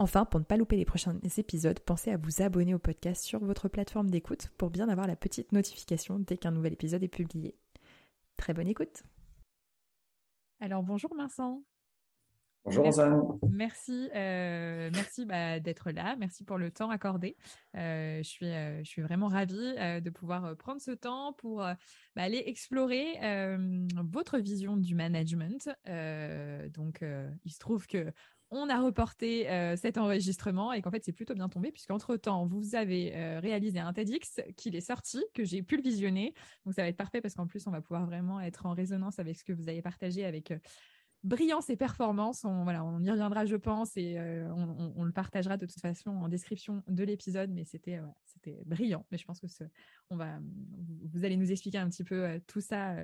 Enfin, pour ne pas louper les prochains épisodes, pensez à vous abonner au podcast sur votre plateforme d'écoute pour bien avoir la petite notification dès qu'un nouvel épisode est publié. Très bonne écoute. Alors bonjour Vincent. Bonjour Rosanne. Merci, euh, merci bah, d'être là. Merci pour le temps accordé. Euh, je, suis, euh, je suis vraiment ravie de pouvoir prendre ce temps pour bah, aller explorer votre vision du management. donc, il se trouve que on a reporté euh, cet enregistrement et qu'en fait c'est plutôt bien tombé puisqu'entre temps vous avez euh, réalisé un TEDx qu'il est sorti, que j'ai pu le visionner. Donc ça va être parfait parce qu'en plus on va pouvoir vraiment être en résonance avec ce que vous avez partagé avec euh, brillance et performance. On, y reviendra je pense et on, le partagera de toute façon en description de l'épisode. Mais c'était brillant. Mais je pense que on va, vous allez nous expliquer un petit peu tout ça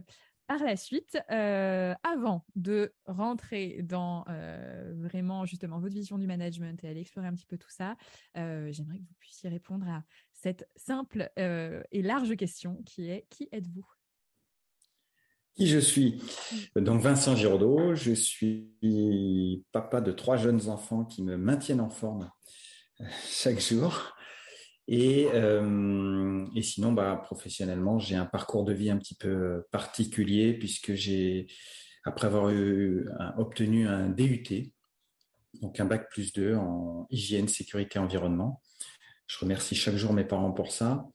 par la suite, euh, avant de rentrer dans euh, vraiment justement votre vision du management et aller explorer un petit peu tout ça, euh, j'aimerais que vous puissiez répondre à cette simple et large question qui est qui êtes-vous? Qui je suis? Donc Vincent Giraudot, je suis papa de trois jeunes enfants qui me maintiennent en forme chaque jour. Et, euh, et sinon, bah, professionnellement, j'ai un parcours de vie un petit peu particulier puisque j'ai, après avoir eu, obtenu un DUT, donc un bac plus 2 en hygiène, sécurité, environnement. Je remercie chaque jour mes parents pour ça.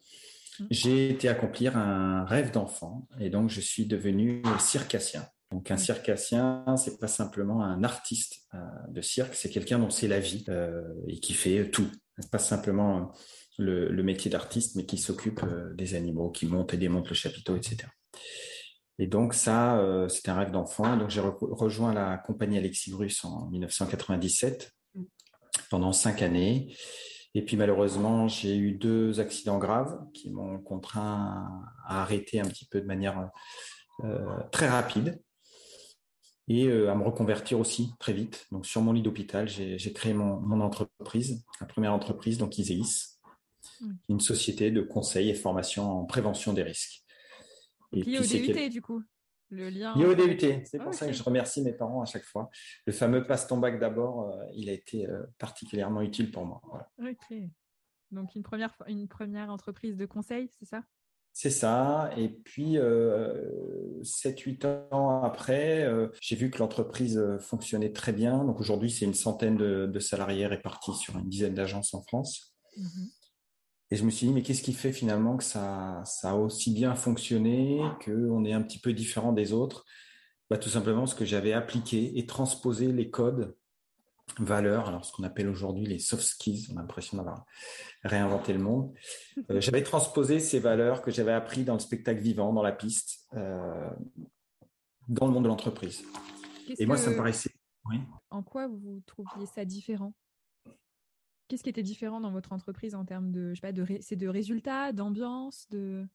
Mmh. J'ai été accomplir un rêve d'enfant et donc je suis devenu circassien. Donc un mmh. circassien, c'est pas simplement un artiste euh, de cirque, c'est quelqu'un dont c'est la vie euh, et qui fait tout. Pas simplement le, métier d'artiste, mais qui s'occupe euh, des animaux, qui monte et démonte le chapiteau, etc. Et donc ça, euh, c'était un rêve d'enfant. Donc j'ai rejoint la compagnie Alexis Bruce en 1997 pendant cinq années. Et puis malheureusement, j'ai eu deux accidents graves qui m'ont contraint à arrêter un petit peu de manière euh, très rapide et à me reconvertir aussi très vite. Donc sur mon lit d'hôpital, j'ai créé mon, mon, entreprise, la première entreprise, donc Iséis, une société de conseil et formation en prévention des risques. Et lié au DUT, du coup le lien. Lié au DUT, c'est pour ça que je remercie mes parents à chaque fois. Le fameux passe ton bac d'abord, euh, il a été euh, particulièrement utile pour moi. Ok. Donc une première, une première entreprise de conseil, c'est ça? C'est ça. Et puis, euh, 7-8 ans après, euh, j'ai vu que l'entreprise fonctionnait très bien. Donc aujourd'hui, c'est une centaine de, salariés répartis sur une dizaine d'agences en France. Mhm. Et je me suis dit, mais qu'est-ce qui fait finalement que ça, ça a aussi bien fonctionné, qu'on est un petit peu différent des autres? Bah, Tout simplement parce que j'avais appliqué et transposé les codes valeurs, alors ce qu'on appelle aujourd'hui les soft skills, on a l'impression d'avoir réinventé le monde. Euh, j'avais transposé ces valeurs que j'avais appris dans le spectacle vivant, dans la piste, euh, dans le monde de l'entreprise. Et moi, ça me paraissait... Oui. En quoi vous trouviez ça différent? Qu'est-ce qui était différent dans votre entreprise en termes de, je sais pas, de, de résultats, d'ambiance, de.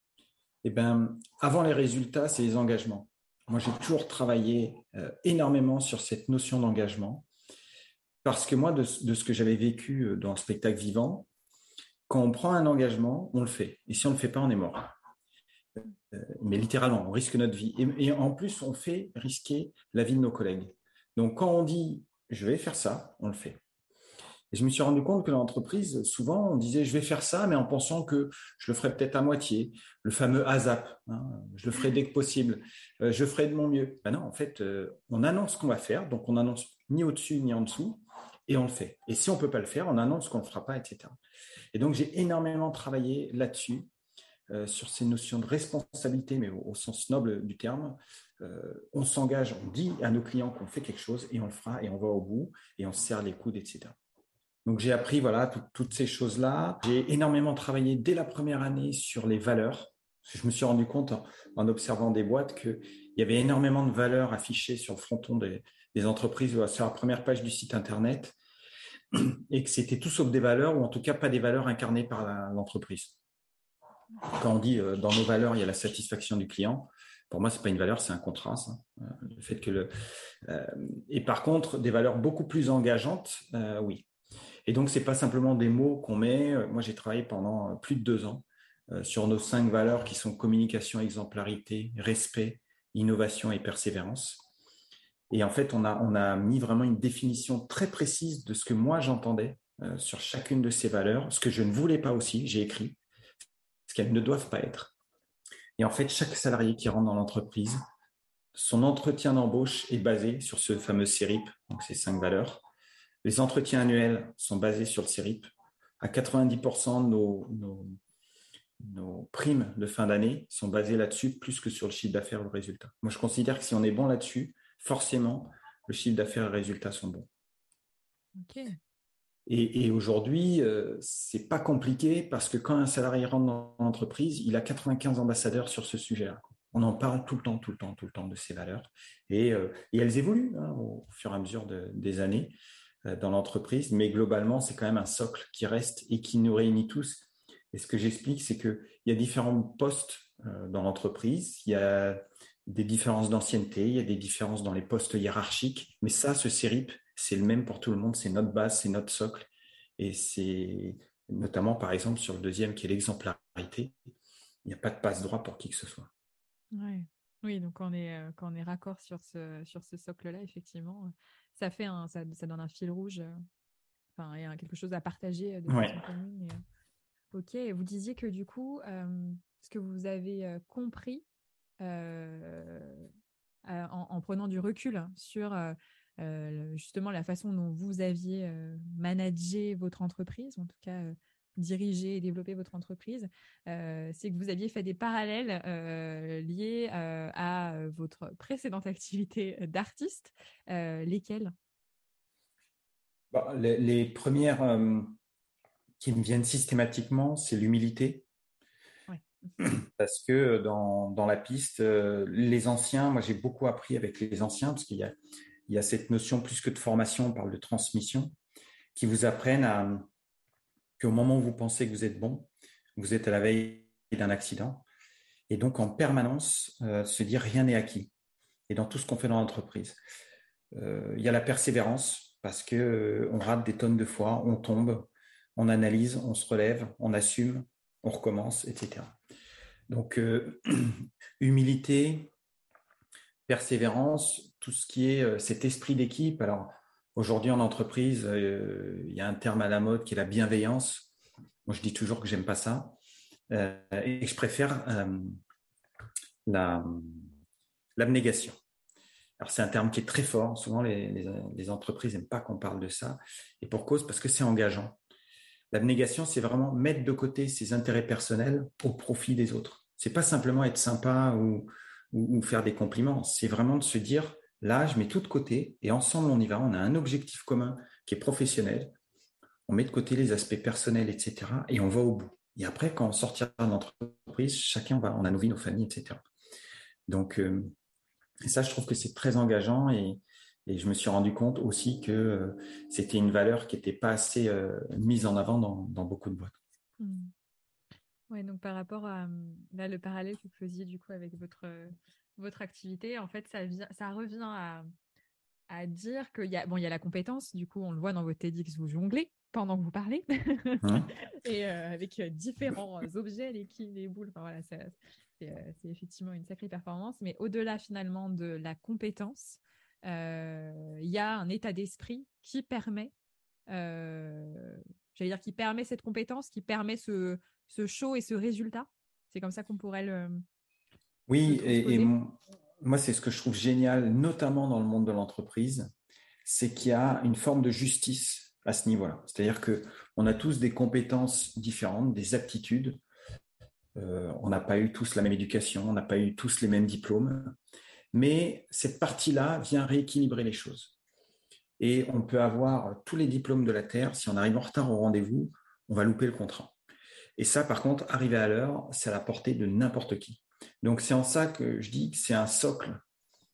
Eh ben, avant les résultats, c'est les engagements. Moi, j'ai toujours travaillé euh, énormément sur cette notion d'engagement parce que moi, de, ce que j'avais vécu euh, dans le spectacle vivant, quand on prend un engagement, on le fait. Et si on ne le fait pas, on est mort. Euh, mais littéralement, on risque notre vie. Et, en plus, on fait risquer la vie de nos collègues. Donc, quand on dit je vais faire ça, on le fait. Et je me suis rendu compte que dans l'entreprise, souvent, on disait, je vais faire ça, mais en pensant que je le ferai peut-être à moitié. Le fameux ASAP, hein, je le ferai dès que possible, euh, je ferai de mon mieux. Ben non, en fait, euh, on annonce ce qu'on va faire, donc on annonce ni au-dessus ni en dessous, et on le fait. Et si on peut pas le faire, on annonce qu'on ne le fera pas, etc. Et donc, j'ai énormément travaillé là-dessus sur ces notions de responsabilité, mais au, sens noble du terme. on s'engage, on dit à nos clients qu'on fait quelque chose et on le fera et on va au bout et on se serre les coudes, etc. Donc j'ai appris voilà toutes ces choses-là. J'ai énormément travaillé dès la première année sur les valeurs. Je me suis rendu compte en, observant des boîtes qu'il y avait énormément de valeurs affichées sur le fronton des, des entreprises ou sur la première page du site internet et que c'était tout sauf des valeurs ou en tout cas pas des valeurs incarnées par l'entreprise. Quand on dit euh, dans nos valeurs il y a la satisfaction du client, pour moi c'est pas une valeur, c'est un contrat. Euh, que le euh, et par contre des valeurs beaucoup plus engageantes, oui. Et donc, ce n'est pas simplement des mots qu'on met. Moi, j'ai travaillé pendant plus de deux ans euh, sur nos cinq valeurs qui sont communication, exemplarité, respect, innovation et persévérance. Et en fait, on a, on a mis vraiment une définition très précise de ce que moi j'entendais euh, sur chacune de ces valeurs, ce que je ne voulais pas aussi, j'ai écrit, ce qu'elles ne doivent pas être. Et en fait, chaque salarié qui rentre dans l'entreprise, son entretien d'embauche est basé sur ce fameux CERIP, donc ces cinq valeurs. Les entretiens annuels sont basés sur le CIRIP. À 90%, nos, nos, primes de fin d'année sont basées là-dessus, plus que sur le chiffre d'affaires ou le résultat. Moi, je considère que si on est bon là-dessus, forcément, le chiffre d'affaires et le résultat sont bons. Et, aujourd'hui, euh, c'est pas compliqué parce que quand un salarié rentre dans l'entreprise, il a 95 ambassadeurs sur ce sujet-là. On en parle tout le temps, tout le temps, tout le temps de ces valeurs. Et, euh, elles évoluent hein, au fur et à mesure des années. Euh, dans l'entreprise, mais globalement, c'est quand même un socle qui reste et qui nous réunit tous. Et ce que j'explique, c'est qu'il y a différents postes euh, dans l'entreprise, il y a des différences d'ancienneté, il y a des différences dans les postes hiérarchiques, mais ça, ce CERIP, c'est le même pour tout le monde, c'est notre base, c'est notre socle. Et c'est notamment, par exemple, sur le deuxième qui est l'exemplarité, il n'y a pas de passe-droit pour qui que ce soit. Oui, donc on est, euh, quand on est raccord sur ce, sur ce socle-là, effectivement, ça fait un, ça, donne un fil rouge. Euh, enfin, il y a quelque chose à partager euh, de façon commune. Euh, ok, vous disiez que du coup, ce que vous avez compris en, prenant du recul sur justement la façon dont vous aviez managé votre entreprise, en tout cas diriger et développer votre entreprise, c'est que vous aviez fait des parallèles liés à votre précédente activité d'artiste. lesquelles bah, les, premières qui me viennent systématiquement, c'est l'humilité. Parce que dans, dans, la piste, les anciens, moi j'ai beaucoup appris avec les anciens, parce qu'il y a, il y a cette notion plus que de formation, on parle de transmission, qui vous apprennent à, au moment où vous pensez que vous êtes bon, vous êtes à la veille d'un accident. Et donc, en permanence, euh, se dire rien n'est acquis. Et dans tout ce qu'on fait dans l'entreprise. Euh, il y a la persévérance, parce que euh, on rate des tonnes de fois, on tombe, on analyse, on se relève, on assume, on recommence, etc. Donc, humilité, persévérance, tout ce qui est cet esprit d'équipe. Alors, Aujourd'hui, en entreprise, euh, il y a un terme à la mode qui est la bienveillance. Moi, je dis toujours que j'aime pas ça. Euh, et je préfère euh, l'abnégation. Alors, c'est un terme qui est très fort. Souvent, les, entreprises n'aiment pas qu'on parle de ça. Et pour cause, parce que c'est engageant. L'abnégation, c'est vraiment mettre de côté ses intérêts personnels au profit des autres. C'est pas simplement être sympa ou faire des compliments. C'est vraiment de se dire, Là, je mets tout de côté et ensemble, on y va. On a un objectif commun qui est professionnel. On met de côté les aspects personnels, etc. Et on va au bout. Et après, quand on sortira d'entreprise, chacun va, on a nos vies, nos familles, etc. Donc, euh, ça, je trouve que c'est très engageant et, je me suis rendu compte aussi que euh, c'était une valeur qui n'était pas assez euh, mise en avant dans, beaucoup de boîtes. Mmh. Oui, donc par rapport à là, le parallèle que vous faisiez du coup avec votre votre activité, en fait, ça, vient, ça revient à, à dire qu'il y a, bon, il y a la compétence, du coup, on le voit dans votre TEDx, vous jonglez pendant que vous parlez, et euh, avec euh, différents euh, objets, les quilles, les boules, enfin voilà, c'est, effectivement une sacrée performance, mais au-delà finalement de la compétence, il y a un état d'esprit qui permet, j'allais dire, qui permet cette compétence, qui permet ce, ce show et ce résultat. C'est comme ça qu'on pourrait le, oui, et, moi, c'est ce que je trouve génial, notamment dans le monde de l'entreprise, c'est qu'il y a une forme de justice à ce niveau-là. C'est-à-dire qu'on a tous des compétences différentes, des aptitudes. Euh, on n'a pas eu tous la même éducation, on n'a pas eu tous les mêmes diplômes, mais cette partie-là vient rééquilibrer les choses. Et on peut avoir tous les diplômes de la Terre, si on arrive en retard au rendez-vous, on va louper le contrat. Et ça, par contre, arriver à l'heure, c'est à la portée de n'importe qui. Donc c'est en ça que je dis que c'est un socle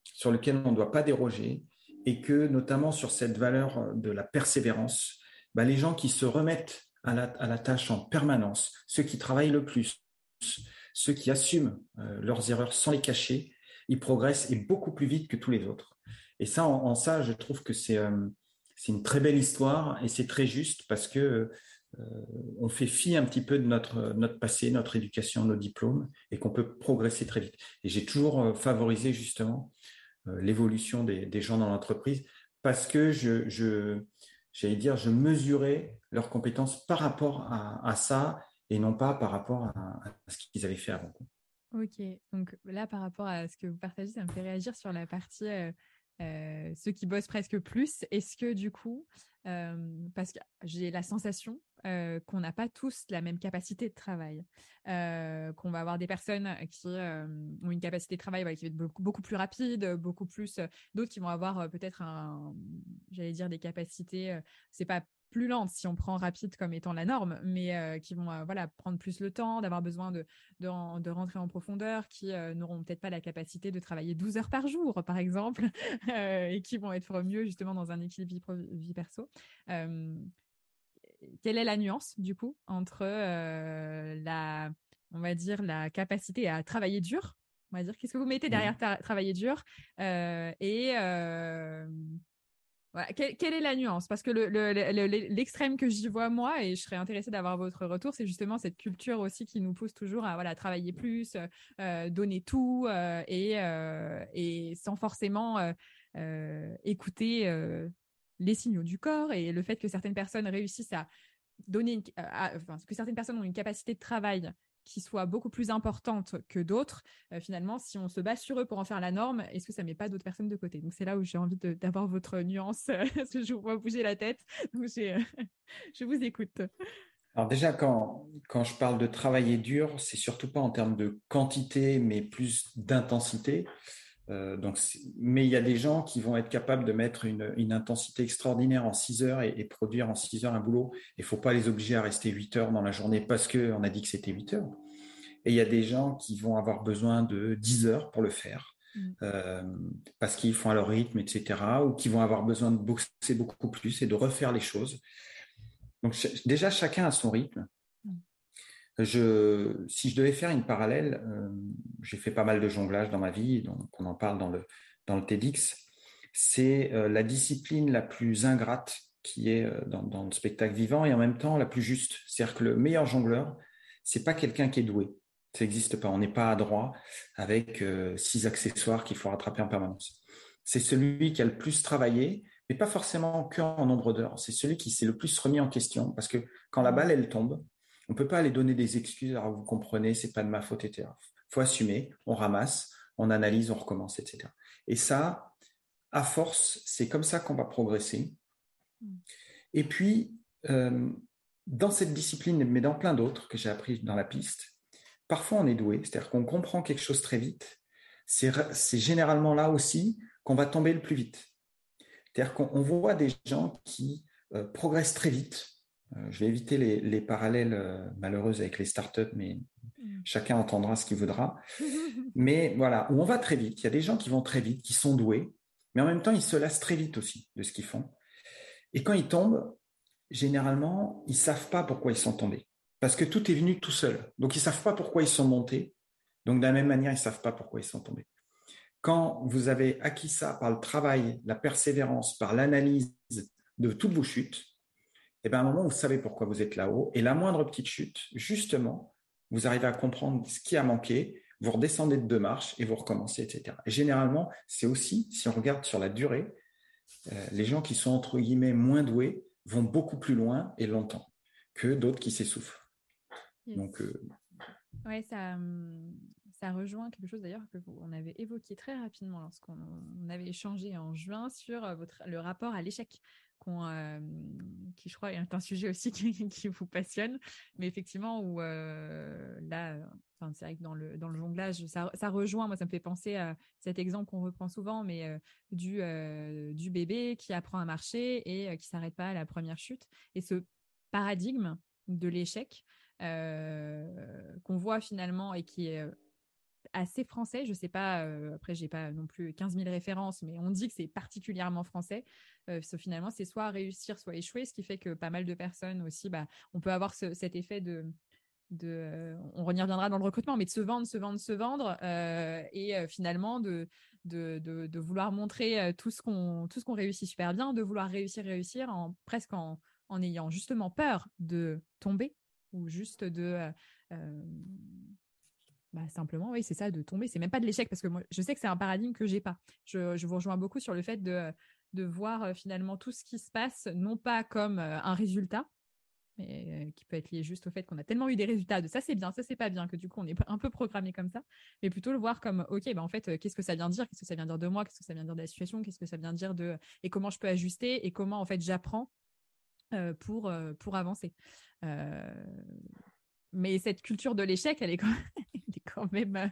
sur lequel on ne doit pas déroger et que notamment sur cette valeur de la persévérance, bah, les gens qui se remettent à la, tâche en permanence, ceux qui travaillent le plus, ceux qui assument euh, leurs erreurs sans les cacher, ils progressent et beaucoup plus vite que tous les autres. Et ça, en, ça, je trouve que euh, c'est une très belle histoire et c'est très juste parce que euh, on fait fi un petit peu de notre, passé, notre éducation, nos diplômes, et qu'on peut progresser très vite. Et j'ai toujours euh, favorisé justement l'évolution des, gens dans l'entreprise parce que je, j'allais dire, je mesurais leurs compétences par rapport à, ça et non pas par rapport à, ce qu'ils avaient fait avant. Ok, donc là, par rapport à ce que vous partagez, ça me fait réagir sur la partie euh, ceux qui bossent presque plus. Est-ce que du coup, euh, parce que j'ai la sensation euh, qu'on n'a pas tous la même capacité de travail, qu'on va avoir des personnes qui ont une capacité de travail qui va être beaucoup, plus rapide, beaucoup plus, d'autres qui vont avoir peut-être un, j'allais dire des capacités, c'est pas plus lentes si on prend rapide comme étant la norme, mais euh, qui vont euh, voilà prendre plus le temps, d'avoir besoin de, de, rentrer en profondeur, qui euh, n'auront peut-être pas la capacité de travailler 12 heures par jour, par exemple, et qui vont être mieux justement dans un équilibre vie, perso. Quelle est la nuance du coup entre la, on va dire, la capacité à travailler dur, on va dire, qu'est-ce que vous mettez derrière travailler dur et quelle, est la nuance? Parce que l'extrême que j'y vois moi, et je serais intéressée d'avoir votre retour, c'est justement cette culture aussi qui nous pousse toujours à voilà travailler plus, euh, donner tout euh, et, euh, et sans forcément écouter les signaux du corps et le fait que certaines personnes réussissent à donner, enfin, que certaines personnes ont une capacité de travail qui soit beaucoup plus importante que d'autres, euh, finalement, si on se base sur eux pour en faire la norme, est-ce que ça met pas d'autres personnes de côté? Donc c'est là où j'ai envie d'avoir votre nuance, parce que je vous vois bouger la tête. Donc je vous écoute. Alors déjà, quand, quand je parle de travailler dur, c'est surtout pas en termes de quantité, mais plus d'intensité. Euh, donc, mais il y a des gens qui vont être capables de mettre une, une intensité extraordinaire en 6 heures et, produire en 6 heures un boulot. Il ne faut pas les obliger à rester 8 heures dans la journée parce qu'on a dit que c'était 8 heures. Et il y a des gens qui vont avoir besoin de 10 heures pour le faire. Mm. Euh, parce qu'ils font à leur rythme, etc., ou qui vont avoir besoin de bosser beaucoup plus et de refaire les choses. Donc déjà, chacun a son rythme si je devais faire une parallèle, euh, j'ai fait pas mal de jonglage dans ma vie, donc on en parle dans le, dans le TEDx, c'est euh, la discipline la plus ingrate qui est euh, dans, le spectacle vivant et en même temps la plus juste. C'est-à-dire que le meilleur jongleur, c'est pas quelqu'un qui est doué. Ça n'existe pas. On n'est pas adroit avec six accessoires qu'il faut rattraper en permanence. C'est celui qui a le plus travaillé, mais pas forcément qu'en nombre d'heures. C'est celui qui s'est le plus remis en question parce que quand la balle elle tombe, on ne peut pas aller donner des excuses. Alors vous comprenez, c'est pas de ma faute, etc. Faut assumer. On ramasse, on analyse, on recommence, etc. Et ça, à force, c'est comme ça qu'on va progresser. Mm. Et puis, euh, dans cette discipline, mais dans plein d'autres que j'ai appris dans la piste, parfois on est doué, c'est-à-dire qu'on comprend quelque chose très vite. C'est généralement là aussi qu'on va tomber le plus vite. C'est-à-dire qu'on voit des gens qui euh, progressent très vite, je vais éviter les, parallèles euh, malheureux avec les startups, mais mm. chacun entendra ce qu'il voudra. mais voilà, où on va très vite. Il y a des gens qui vont très vite, qui sont doués, mais en même temps, ils se lassent très vite aussi de ce qu'ils font. Et quand ils tombent, généralement, ils savent pas pourquoi ils sont tombés. Parce que tout est venu tout seul. Donc, ils savent pas pourquoi ils sont montés. Donc, de la même manière, ils savent pas pourquoi ils sont tombés. Quand vous avez acquis ça par le travail, la persévérance, par l'analyse de toutes vos chutes, et eh bien à un moment, vous savez pourquoi vous êtes là-haut. Et la moindre petite chute, justement, vous arrivez à comprendre ce qui a manqué, vous redescendez de deux marches et vous recommencez, etc. Et généralement, c'est aussi, si on regarde sur la durée, euh, les gens qui sont entre guillemets moins doués vont beaucoup plus loin et longtemps que d'autres qui s'essoufflent. Donc, euh, ouais, ça, hum, ça rejoint quelque chose d'ailleurs que on avait évoqué très rapidement lorsqu'on avait échangé en juin sur euh, votre, le rapport à l'échec qui je crois est un sujet aussi qui, vous passionne, mais effectivement où là, Enfin, c'est vrai que dans le, dans le jonglage, ça, ça, rejoint, moi, ça me fait penser à cet exemple qu'on reprend souvent, mais du, du bébé qui apprend à marcher et qui s'arrête pas à la première chute. Et ce paradigme de l'échec qu'on voit finalement et qui est assez français. Je sais pas, euh, après, j'ai pas non plus 15 000 références, mais on dit que c'est particulièrement français. Euh, finalement, c'est soit réussir, soit échouer, ce qui fait que pas mal de personnes aussi, bah, on peut avoir cet effet de. euh, on y reviendra dans le recrutement, mais de se vendre, se vendre, se vendre, euh, et finalement de, vouloir montrer tout ce qu'on réussit super bien, de vouloir réussir, réussir, en presque en ayant justement peur de tomber ou juste de bah, simplement, oui, c'est ça, de tomber. C'est même pas de l'échec parce que moi, je sais que c'est un paradigme que j'ai pas. Je, je, vous rejoins beaucoup sur le fait de, de voir euh, finalement tout ce qui se passe, non pas comme euh, un résultat, mais euh, qui peut être lié juste au fait qu'on a tellement eu des résultats de ça c'est bien, ça c'est pas bien, que du coup on est un peu programmé comme ça, mais plutôt le voir comme ok, bah en fait, qu'est-ce que ça vient dire, qu'est-ce que ça vient dire de moi, qu'est-ce que ça vient dire de la situation, qu'est-ce que ça vient dire de et comment je peux ajuster et comment en fait j'apprends pour pour avancer. mais cette culture de l'échec, elle est quand même, quand même, euh,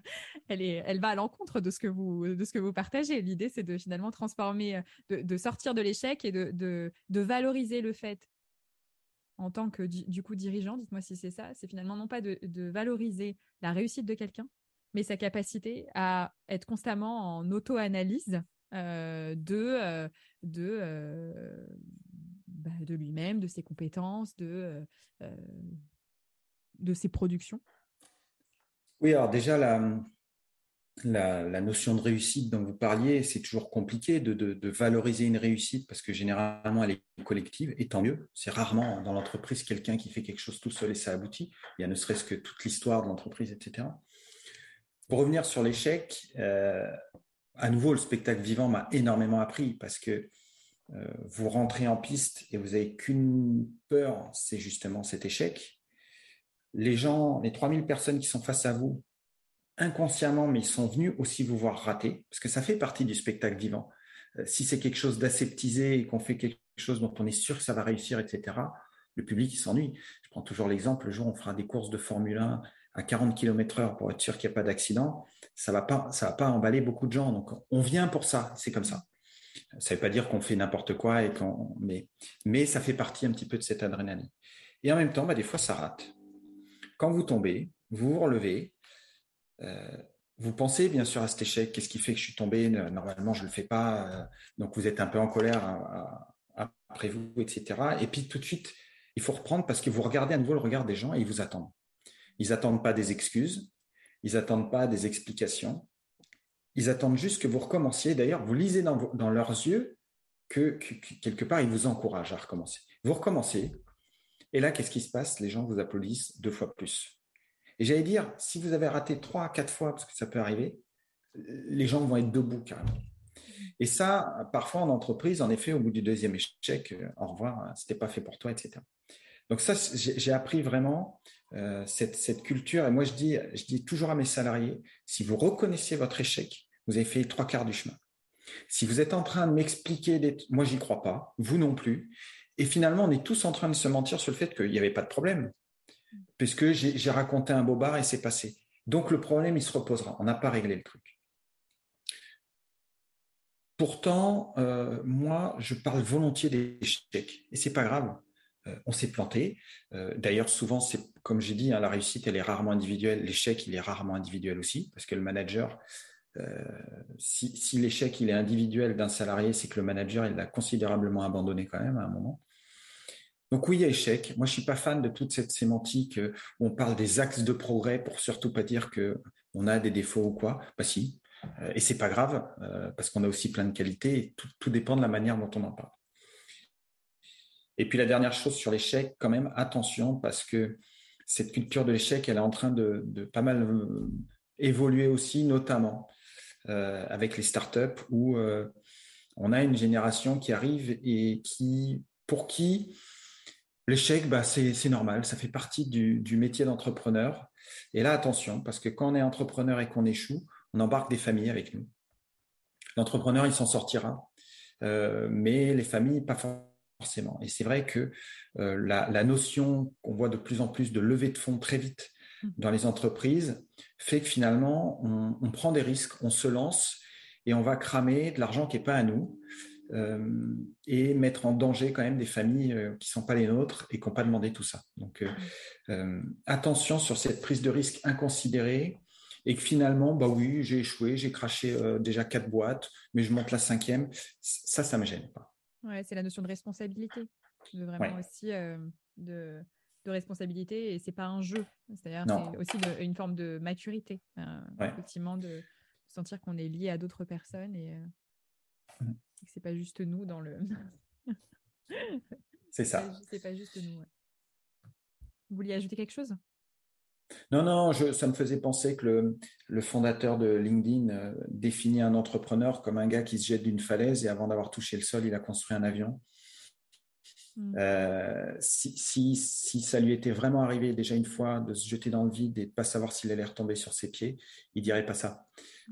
elle, va à l'encontre de ce que vous, partagez. L'idée, c'est de finalement transformer, euh, de, sortir de l'échec et de, valoriser le fait en tant que du, coup dirigeant, dites-moi si c'est ça, c'est finalement non pas de, valoriser la réussite de quelqu'un, mais sa capacité à être constamment en auto-analyse euh, bah, de lui-même, de ses compétences, de ses productions. Oui, alors déjà, la, notion de réussite dont vous parliez, c'est toujours compliqué de, valoriser une réussite parce que généralement, elle est collective, et tant mieux. C'est rarement dans l'entreprise quelqu'un qui fait quelque chose tout seul et ça aboutit. Il y a ne serait-ce que toute l'histoire de l'entreprise, etc. Pour revenir sur l'échec, euh, à nouveau, le spectacle vivant m'a énormément appris parce que euh, vous rentrez en piste et vous n'avez qu'une peur, c'est justement cet échec les gens, les 3000 personnes qui sont face à vous, inconsciemment, mais ils sont venus aussi vous voir rater, parce que ça fait partie du spectacle vivant. Euh, si c'est quelque chose d'aseptisé et qu'on fait quelque chose dont on est sûr que ça va réussir, etc., le public, s'ennuie. Je prends toujours l'exemple, le jour où on fera des courses de Formule 1 à 40 km heure pour être sûr qu'il n'y a pas d'accident, ça va va pas emballer beaucoup de gens. Donc, on vient pour ça, c'est comme ça. Ça ne veut pas dire qu'on fait n'importe quoi et mais ça fait partie un petit peu de cette adrénaline. Et en même temps, bah, des fois, ça rate. Quand vous tombez, vous vous relevez, euh, vous pensez bien sûr à cet échec, qu'est-ce qui fait que je suis tombé, normalement je ne le fais pas, euh, donc vous êtes un peu en colère euh, après vous, etc. Et puis tout de suite, il faut reprendre parce que vous regardez à nouveau le regard des gens et ils vous attendent. Ils n'attendent pas des excuses, ils n'attendent pas des explications, ils attendent juste que vous recommenciez. D'ailleurs, vous lisez dans, dans leurs yeux que, que, quelque part, ils vous encouragent à recommencer. Vous recommencez, et là, qu'est-ce qui se passe? Les gens vous applaudissent deux fois plus. Et j'allais dire, si vous avez raté trois, quatre fois, parce que ça peut arriver, les gens vont être debout carrément. Et ça, parfois en entreprise, en effet, au bout du deuxième échec, euh, au revoir, hein, c'était pas fait pour toi, etc. Donc ça, j'ai appris vraiment euh, cette, cette, culture. Et moi, je dis, je dis toujours à mes salariés, si vous reconnaissez votre échec, vous avez fait trois quarts du chemin. Si vous êtes en train de m'expliquer, des... moi, j'y crois pas, vous non plus. Et finalement, on est tous en train de se mentir sur le fait qu'il n'y avait pas de problème, puisque j'ai raconté un bobard et c'est passé. Donc le problème, il se reposera. On n'a pas réglé le truc. Pourtant, euh, moi, je parle volontiers d'échecs, et c'est pas grave. Euh, on s'est planté. Euh, d'ailleurs, souvent, c'est comme j'ai dit, hein, la réussite, elle est rarement individuelle. L'échec, il est rarement individuel aussi, parce que le manager, si, si l'échec il est individuel d'un salarié, c'est que le manager il l'a considérablement abandonné quand même à un moment. Donc oui, il y a échec. Moi, je suis pas fan de toute cette sémantique euh, où on parle des axes de progrès pour surtout pas dire que on a des défauts ou quoi. Bah si, euh, et c'est pas grave euh, parce qu'on a aussi plein de qualités. Et tout, dépend de la manière dont on en parle. Et puis la dernière chose sur l'échec, quand même, attention parce que cette culture de l'échec, elle est en train de, de pas mal évoluer aussi, notamment avec les startups où on a une génération qui arrive et qui, pour qui L'échec, bah, c'est normal, ça fait partie du, métier d'entrepreneur. Et là, attention, parce que quand on est entrepreneur et qu'on échoue, on embarque des familles avec nous. L'entrepreneur, il s'en sortira, euh, mais les familles, pas forcément. Et c'est vrai que euh, la, notion qu'on voit de plus en plus de levée de fonds très vite, mmh. dans les entreprises fait que finalement, on, prend des risques, on se lance et on va cramer de l'argent qui n'est pas à nous euh, et mettre en danger quand même des familles euh, qui ne sont pas les nôtres et qui n'ont pas demandé tout ça. Donc, mmh. attention sur cette prise de risque inconsidérée et que finalement, bah oui, j'ai échoué, j'ai craché déjà quatre boîtes, mais je monte la cinquième. Ça, ça ne me gêne pas. Ouais, c'est la notion de responsabilité, de vraiment aussi de de responsabilité et c'est pas un jeu. C'est-à-dire c'est aussi une forme de maturité, euh, effectivement, de sentir qu'on est lié à d'autres personnes et, euh, mmh. Que c'est pas juste nous dans le. c'est ça. C'est pas juste nous. Vous vouliez ajouter quelque chose? Non, non, je, ça me faisait penser que le, le fondateur de LinkedIn euh, définit un entrepreneur comme un gars qui se jette d'une falaise et avant d'avoir touché le sol, il a construit un avion. Mm. Euh, si, si, si, ça lui était vraiment arrivé déjà une fois de se jeter dans le vide et de pas savoir s'il allait retomber sur ses pieds, il dirait pas ça.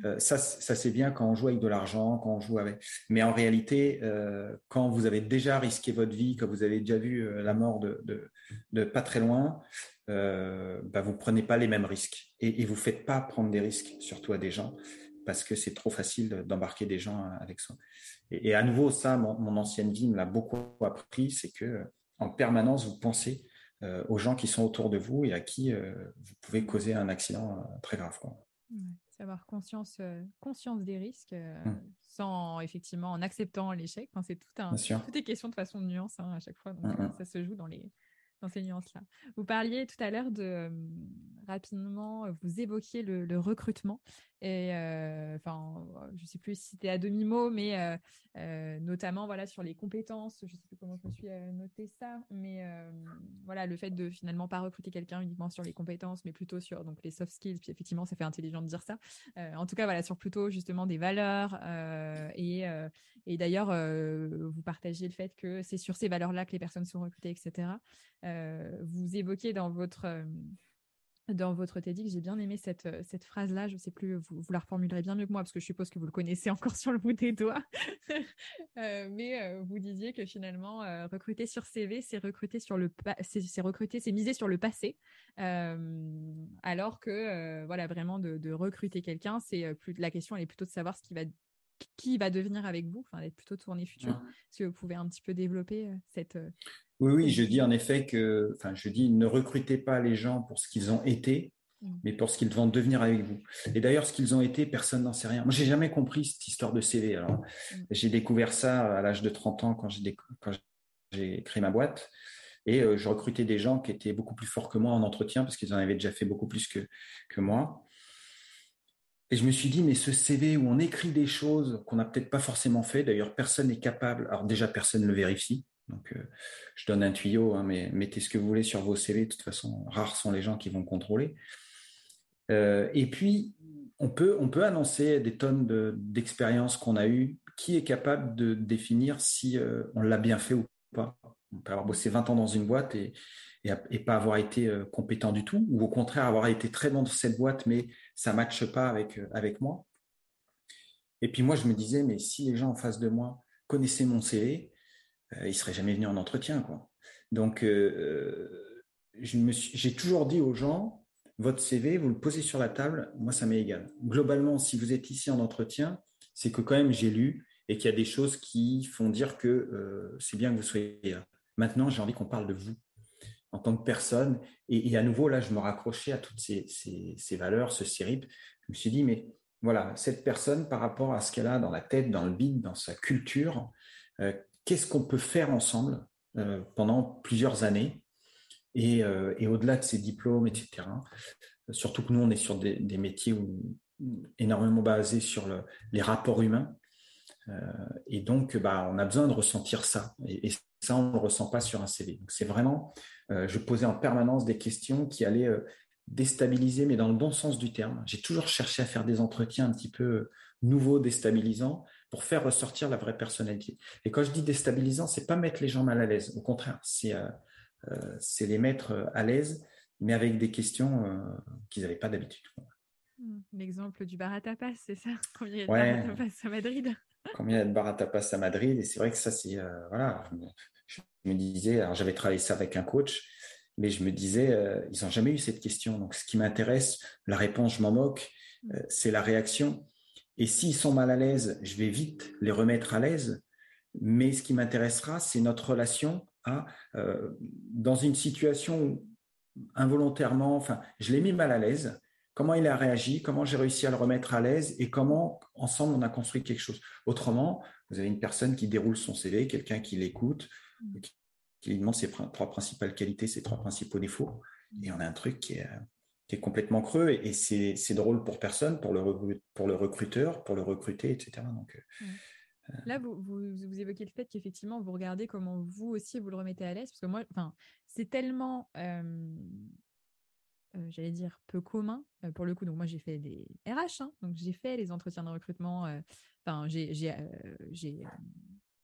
Euh, ça, ça c'est bien quand on joue avec de l'argent, quand on joue avec. Mais en réalité, euh, quand vous avez déjà risqué votre vie, quand vous avez déjà vu la mort de, de, pas très loin, bah vous prenez pas les mêmes risques et, et vous faites pas prendre des risques, surtout à des gens parce que c'est trop facile d'embarquer des gens avec soi. Et, à nouveau, ça, mon, ancienne vie me l'a beaucoup appris, c'est que en permanence, vous pensez euh, aux gens qui sont autour de vous et à qui euh, vous pouvez causer un accident euh, très grave. Avoir conscience, conscience des risques mmh. sans effectivement en acceptant l'échec. c'est tout un, tout est question de façon de nuance hein, à chaque fois. Donc, mmh, mmh. ça se joue dans les, dans ces nuances-là. Vous parliez tout à l'heure de rapidement, vous évoquiez le, recrutement et enfin, je sais plus si c'était à demi mot, mais notamment voilà sur les compétences. Je ne sais plus comment je me suis noté ça, mais voilà le fait de finalement pas recruter quelqu'un uniquement sur les compétences, mais plutôt sur donc les soft skills. Puis effectivement, ça fait intelligent de dire ça. en tout cas, voilà sur plutôt justement des valeurs et d'ailleurs vous partagez le fait que c'est sur ces valeurs-là que les personnes sont recrutées, etc. vous évoquez dans votre dans votre TEDx, j'ai bien aimé cette, euh, cette phrase-là. Je ne sais plus, vous, la reformulerez bien mieux que moi parce que je suppose que vous le connaissez encore sur le bout des doigts. Euh, mais euh, vous disiez que finalement, recruter sur CV, c'est recruter sur le, c'est recruter, c'est miser sur le passé, alors que voilà, vraiment de, de recruter quelqu'un, c'est plus la question, elle est plutôt de savoir ce qui va qui va devenir avec vous, enfin, d'être plutôt tourné futur. Est-ce que vous pouvez un petit peu développer cette, oui, oui, je dis en effet que, enfin, je dis ne recrutez pas les gens pour ce qu'ils ont été, mm. mais pour ce qu'ils vont devenir avec vous. Et d'ailleurs, ce qu'ils ont été, personne n'en sait rien. Moi, j'ai jamais compris cette histoire de CV. Alors, mm. j'ai découvert ça à l'âge de 30 ans quand j'ai créé ma boîte. Et euh, je recrutais des gens qui étaient beaucoup plus forts que moi en entretien parce qu'ils en avaient déjà fait beaucoup plus que, que moi. Et je me suis dit, mais ce CV où on écrit des choses qu'on n'a peut-être pas forcément fait, d'ailleurs personne n'est capable, alors déjà personne ne le vérifie, donc, euh, je donne un tuyau, hein, mais mettez ce que vous voulez sur vos CV. De toute façon, rares sont les gens qui vont contrôler. Euh, et puis, on peut, on peut annoncer des tonnes d'expériences qu'on a eues. Qui est capable de définir si euh, on l'a bien fait ou pas? On peut avoir bossé 20 ans dans une boîte et, et, pas avoir été compétent du tout, ou au contraire avoir été très bon dans cette boîte, mais ça ne matche pas avec, avec moi. Et puis moi, je me disais, mais si les gens en face de moi connaissaient mon CV, euh, il serait jamais venu en entretien. Donc, euh, j'ai toujours dit aux gens, votre CV, vous le posez sur la table, moi, ça m'est égal. Globalement, si vous êtes ici en entretien, c'est que quand même j'ai lu et qu'il y a des choses qui font dire que euh, c'est bien que vous soyez là. Maintenant, j'ai envie qu'on parle de vous en tant que personne. Et, à nouveau, là, je me raccrochais à toutes ces, valeurs, ce CIRIP. Je me suis dit, mais voilà, cette personne, par rapport à ce qu'elle a dans la tête, dans le bide, dans sa culture, qu'est-ce qu'on peut faire ensemble euh, pendant plusieurs années euh, et, au-delà de ces diplômes, etc. Surtout que nous, on est sur des, métiers où, énormément basés sur les rapports humains. Euh, et donc, bah, on a besoin de ressentir ça. Et, ça, on ne le ressent pas sur un CV. Donc, c'est vraiment, je posais en permanence des questions qui allaient déstabiliser, mais dans le bon sens du terme. J'ai toujours cherché à faire des entretiens un petit peu nouveaux, déstabilisants, pour faire ressortir la vraie personnalité. Et quand je dis déstabilisant, c'est pas mettre les gens mal à l'aise. Au contraire, c'est euh, euh, les mettre à l'aise, mais avec des questions euh, qu'ils n'avaient pas d'habitude. Mmh, l'exemple du bar à tapas, c'est ça? Bar à tapas à Madrid Combien de bar à tapas à Madrid Et c'est vrai que ça, c'est voilà. Je me disais, alors j'avais travaillé ça avec un coach. mais je me disais, euh, ils n'ont jamais eu cette question. Donc, ce qui m'intéresse, la réponse, je m'en moque, euh, c'est la réaction. Et s'ils sont mal à l'aise, je vais vite les remettre à l'aise. Mais ce qui m'intéressera, c'est notre relation à, euh, dans une situation involontairement, enfin, je l'ai mis mal à l'aise. Comment il a réagi, comment j'ai réussi à le remettre à l'aise et comment ensemble on a construit quelque chose. Autrement, vous avez une personne qui déroule son CV, quelqu'un qui l'écoute, mm qui lui demande ses trois principales qualités, ses trois principaux défauts. Et on a un truc qui est, qui est complètement creux et, c'est drôle pour personne, pour le, pour le recruteur, pour le recruter, etc. Donc, euh, euh, Là, vous, vous, évoquez le fait qu'effectivement, vous regardez comment vous aussi vous le remettez à l'aise, parce que moi, enfin, c'est tellement, euh, j'allais dire, peu commun pour le coup. Donc moi, j'ai fait des RH, hein, donc j'ai fait les entretiens de recrutement. Enfin, j'ai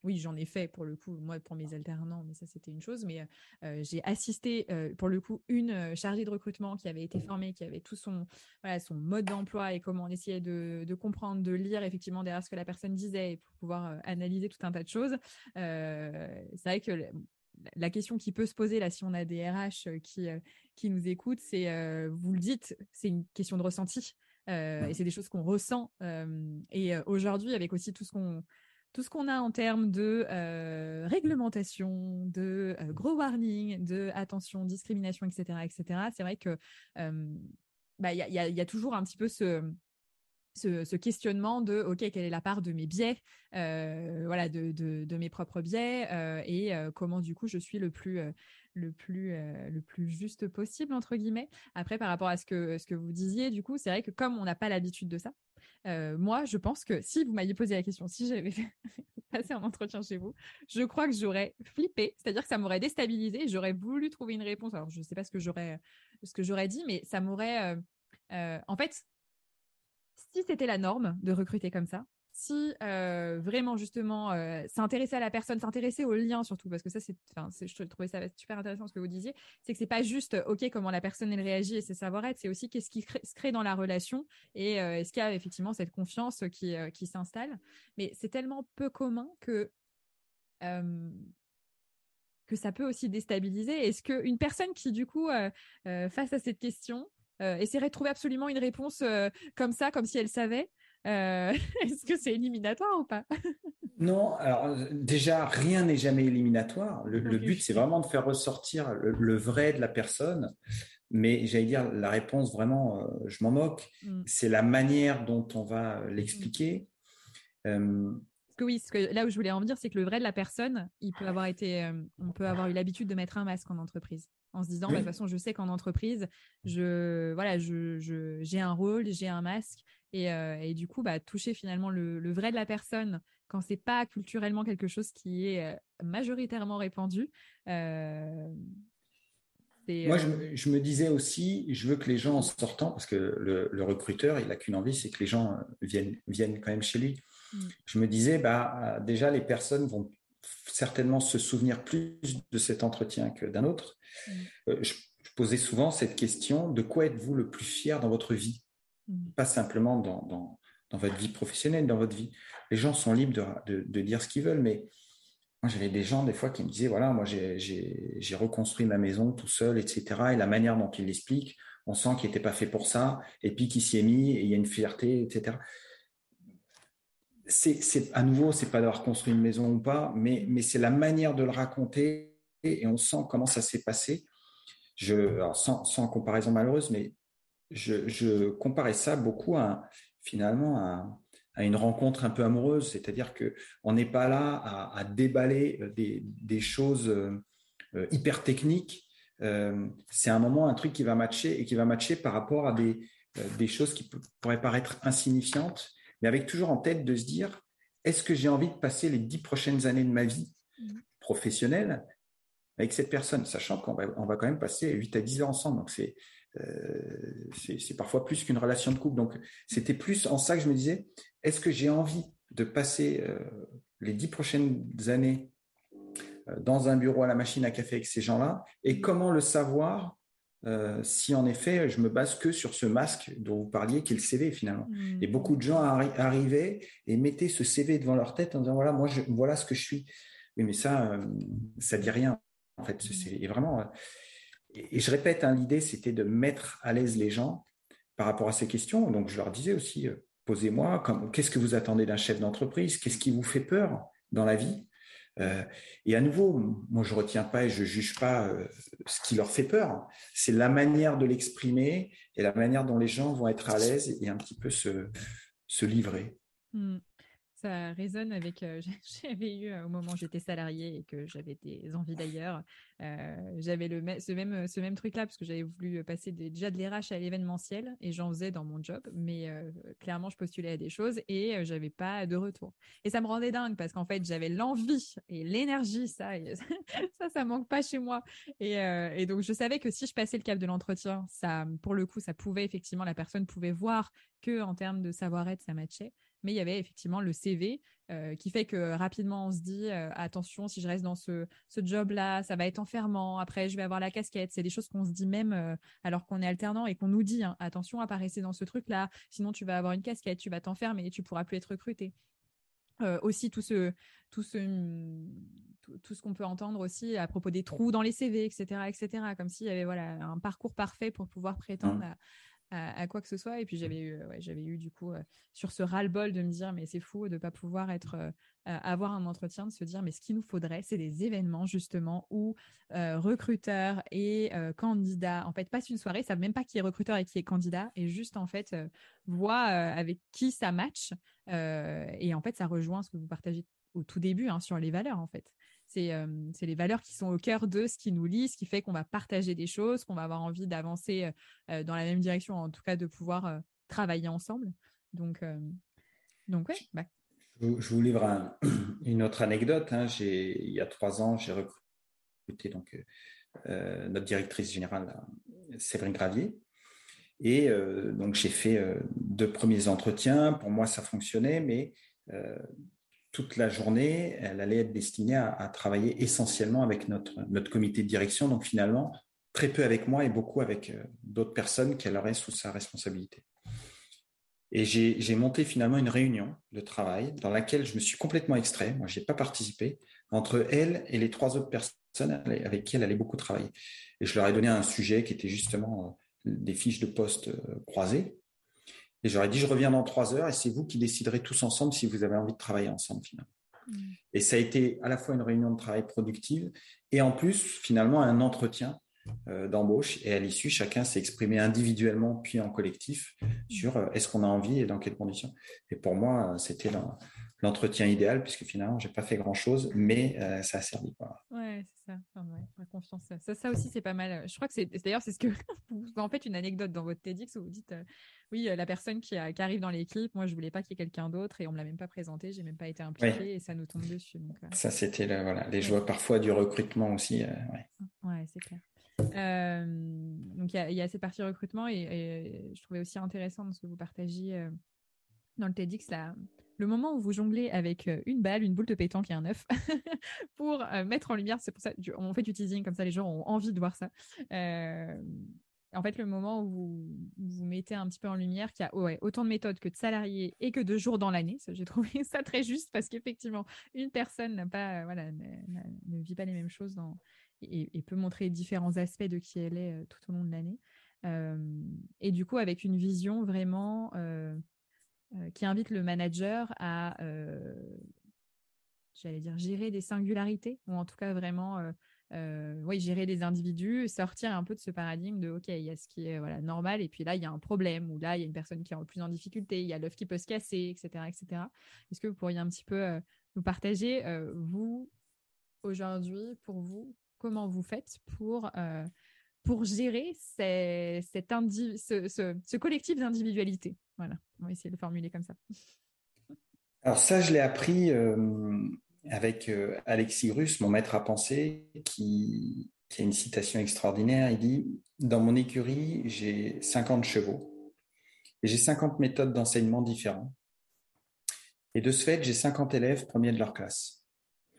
oui, j'en ai fait pour le coup, moi pour mes alternants, mais ça c'était une chose. Mais euh, j'ai assisté euh, pour le coup une euh, chargée de recrutement qui avait été formée, qui avait tout son, voilà, son mode d'emploi et comment on essayait de, de, comprendre, de lire effectivement derrière ce que la personne disait et pour pouvoir analyser tout un tas de choses. c'est vrai que la question qui peut se poser là, si on a des RH qui, qui nous écoutent, c'est, vous le dites, c'est une question de ressenti. et c'est des choses qu'on ressent. et aujourd'hui, avec aussi tout ce qu'on tout ce qu'on a en termes de euh, réglementation, de euh, gros warning, de attention, discrimination, etc., etc. C'est vrai que euh, bah, il y, a, y, a, toujours un petit peu ce, ce, questionnement de ok quelle est la part de mes biais voilà de, de, mes propres biais et comment du coup je suis le plus le plus le plus juste possible entre guillemets après par rapport à ce que ce que vous disiez du coup c'est vrai que comme on n'a pas l'habitude de ça moi, je pense que si vous m'aviez posé la question, si j'avais passé un entretien chez vous, je crois que j'aurais flippé, c'est-à-dire que ça m'aurait déstabilisé, j'aurais voulu trouver une réponse. Alors, je sais pas ce que j'aurais, ce que j'aurais dit, mais ça m'aurait, en fait, si c'était la norme de recruter comme ça, si euh, vraiment justement euh, s'intéresser à la personne, s'intéresser au lien surtout, parce que ça c'est, enfin, je trouvais ça super intéressant ce que vous disiez, c'est que c'est pas juste ok comment la personne réagit et c'est savoir-être, c'est aussi qu'est-ce qui se crée dans la relation et euh, est-ce qu'il y a effectivement cette confiance qui qui s'installe. Mais c'est tellement peu commun que que ça peut aussi déstabiliser. Est-ce qu'une personne qui du coup face à cette question essaierait de trouver absolument une réponse comme ça, comme si elle savait euh, est-ce que c'est éliminatoire ou pas? Non, alors déjà, rien n'est jamais éliminatoire. Le, but, c'est vraiment de faire ressortir le, vrai de la personne. Mais j'allais dire, la réponse, vraiment, euh, je m'en moque. Mm. C'est la manière dont on va l'expliquer. Euh, que oui, que là où je voulais en venir, c'est que le vrai de la personne, il peut avoir été, on peut avoir eu l'habitude de mettre un masque en entreprise en se disant bah, de toute façon je sais qu'en entreprise je voilà je j'ai un rôle j'ai un masque euh, et, du coup, bah, toucher finalement le, vrai de la personne quand c'est pas culturellement quelque chose qui est euh, majoritairement répandu. Euh, Moi, je, me disais aussi, je veux que les gens en sortant, parce que le, recruteur, il n'a qu'une envie, c'est que les gens viennent, viennent quand même chez lui. Mm. Je me disais, bah, déjà, les personnes vont certainement se souvenir plus de cet entretien que d'un autre. Mm. je posais souvent cette question, de quoi êtes-vous le plus fier dans votre vie? Mm. pas simplement dans, dans, votre vie professionnelle, dans votre vie. Les gens sont libres de, de, dire ce qu'ils veulent, mais moi j'avais des gens des fois qui me disaient, voilà, moi j'ai reconstruit ma maison tout seul, etc. Et la manière dont ils l'expliquent, on sent qu'il n'était pas fait pour ça, et puis qu'il s'y est mis, et il y a une fierté, etc. C'est à nouveau, c'est pas d'avoir construit une maison ou pas, mais, c'est la manière de le raconter, et on sent comment ça s'est passé. Je, sans, comparaison malheureuse, mais je, comparais ça beaucoup à, finalement à, une rencontre un peu amoureuse, c'est-à-dire que on n'est pas là à, déballer euh, des, choses euh, euh, hyper techniques. c'est un moment, un truc qui va matcher et qui va matcher par rapport à des choses qui pourraient paraître insignifiantes, mais avec toujours en tête de se dire est-ce que j'ai envie de passer les dix prochaines années de ma vie mmh. professionnelle avec cette personne, sachant qu'on va, on va quand même passer 8 à 10 heures ensemble. Donc, c'est, euh, c'est parfois plus qu'une relation de couple. Donc, c'était plus en ça que je me disais, est-ce que j'ai envie de passer euh, les dix prochaines années euh, dans un bureau à la machine à café avec ces gens-là? Et comment le savoir si en effet je me base que sur ce masque dont vous parliez, qui est le CV finalement mmh. Et beaucoup de gens arrivaient et mettaient ce CV devant leur tête en disant, voilà, moi, je, voilà ce que je suis. Oui, mais ça, ça dit rien. En fait, c'est vraiment et, je répète, hein, l'idée, c'était de mettre à l'aise les gens par rapport à ces questions. Donc, je leur disais aussi, euh, posez-moi, qu'est-ce que vous attendez d'un chef d'entreprise? Qu'est-ce qui vous fait peur dans la vie? Euh, Et à nouveau, moi, je retiens pas et je juge pas euh, ce qui leur fait peur. C'est la manière de l'exprimer et la manière dont les gens vont être à l'aise et un petit peu se, se livrer. Mmh ça résonne avec. j'avais eu au moment où j'étais salariée et que j'avais des envies d'ailleurs, j'avais le ce même ce même truc là parce que j'avais voulu passer déjà de l'RH à l'événementiel et j'en faisais dans mon job, mais clairement je postulais à des choses et j'avais pas de retour. Et ça me rendait dingue parce qu'en fait j'avais l'envie et l'énergie, ça, ça, ça manque pas chez moi. Et, et donc je savais que si je passais le cap de l'entretien, ça, pour le coup, ça pouvait effectivement la personne pouvait voir que en termes de savoir-être ça matchait mais il y avait effectivement le CV euh, qui fait que rapidement on se dit euh, attention si je reste dans ce, job là ça va être enfermant après je vais avoir la casquette c'est des choses qu'on se dit même euh, alors qu'on est alternant et qu'on nous dit hein, attention à pas rester dans ce truc là sinon tu vas avoir une casquette tu vas t'enfermer et tu pourras plus être recruté aussi tout ce tout ce tout, ce qu'on peut entendre aussi à propos des trous dans les CV, etc., etc. Comme s'il y avait voilà un parcours parfait pour pouvoir prétendre mmh. à, à, quoi que ce soit. Et puis j'avais eu, j'avais eu du coup sur ce ras-le-bol de me dire mais c'est fou de pas pouvoir être avoir un entretien, de se dire mais ce qu'il nous faudrait, c'est des événements justement où recruteurs et candidats en fait passent une soirée, savent même pas qui est recruteur et qui est candidat et juste en fait voient avec qui ça match. et en fait ça rejoint ce que vous partagez au tout début hein, sur les valeurs en fait. C'est les valeurs qui sont au cœur de ce qui nous lie, ce qui fait qu'on va partager des choses, qu'on va avoir envie d'avancer dans la même direction, en tout cas de pouvoir travailler ensemble. Donc, donc ouais. Bah. Je, vous livre une autre anecdote. Hein. Il y a trois ans, j'ai recruté donc, notre directrice générale, Séverine Gravier. Et donc, j'ai fait deux premiers entretiens. Pour moi, ça fonctionnait, mais toute la journée, elle allait être destinée à, travailler essentiellement avec notre, notre comité de direction. Donc finalement, très peu avec moi et beaucoup avec euh, d'autres personnes qu'elle aurait sous sa responsabilité. Et j'ai monté finalement une réunion de travail dans laquelle je me suis complètement extrait, moi je n'ai pas participé, entre elle et les trois autres personnes avec qui elle allait beaucoup travailler. Et je leur ai donné un sujet qui était justement euh, des fiches de poste euh, croisées. Et j'aurais dit, je reviens dans trois heures et c'est vous qui déciderez tous ensemble si vous avez envie de travailler ensemble finalement. Mm. Et ça a été à la fois une réunion de travail productive et en plus finalement un entretien euh, d'embauche. Et à l'issue, chacun s'est exprimé individuellement puis en collectif mm. sur euh, est-ce qu'on a envie et dans quelles conditions. Et pour moi, c'était l'entretien idéal puisque finalement, j'ai pas fait grand chose, mais euh, ça a servi. Quoi. Ouais, c'est ça. la confiance. Ça, ça aussi, c'est pas mal. Je crois que c'est d'ailleurs, c'est ce que vous en faites une anecdote dans votre TEDx où vous dites oui, la personne qui, arrive dans l'équipe, moi je voulais pas qu'il y ait quelqu'un d'autre et on me l'a même pas présenté, j'ai même pas été impliquée et ça nous tombe dessus. Euh. Ça c'était voilà, les joies parfois du recrutement aussi. Euh, ouais, c'est clair. Euh, donc il y, a cette partie recrutement et, je trouvais aussi intéressant dans ce que vous partagiez dans le TEDx là, le moment où vous jonglez avec une balle, une boule de pétanque et un œuf pour mettre en lumière, c'est pour ça on fait du teasing comme ça les gens ont envie de voir ça en fait, le moment où vous, vous mettez un petit peu en lumière qu'il y a autant de méthodes que de salariés et que de jours dans l'année, j'ai trouvé ça très juste parce qu'effectivement, une personne n'a pas, voilà, ne, vit pas les mêmes choses dans, et, peut montrer différents aspects de qui elle est euh, tout au long de l'année. Euh, et du coup, avec une vision vraiment euh, qui invite le manager à, j'allais dire, gérer des singularités, ou en tout cas vraiment euh, oui, gérer les individus, sortir un peu de ce paradigme de OK, il y a ce qui est voilà, normal, et puis là, il y a un problème, ou là, il y a une personne qui est en plus en difficulté, il y a l'œuf qui peut se casser, etc. etc. Est-ce que vous pourriez un petit peu euh, nous partager, euh, vous, aujourd'hui, pour vous, comment vous faites pour, pour gérer ce, ce, ce, collectif d'individualité Voilà, on va essayer de le formuler comme ça. Alors ça, je l'ai appris avec euh, Alexis Russe, mon maître à penser, qui, a une citation extraordinaire. Il dit Dans mon écurie, j'ai 50 chevaux et j'ai 50 méthodes d'enseignement différentes. Et de ce fait, j'ai 50 élèves premiers de leur classe.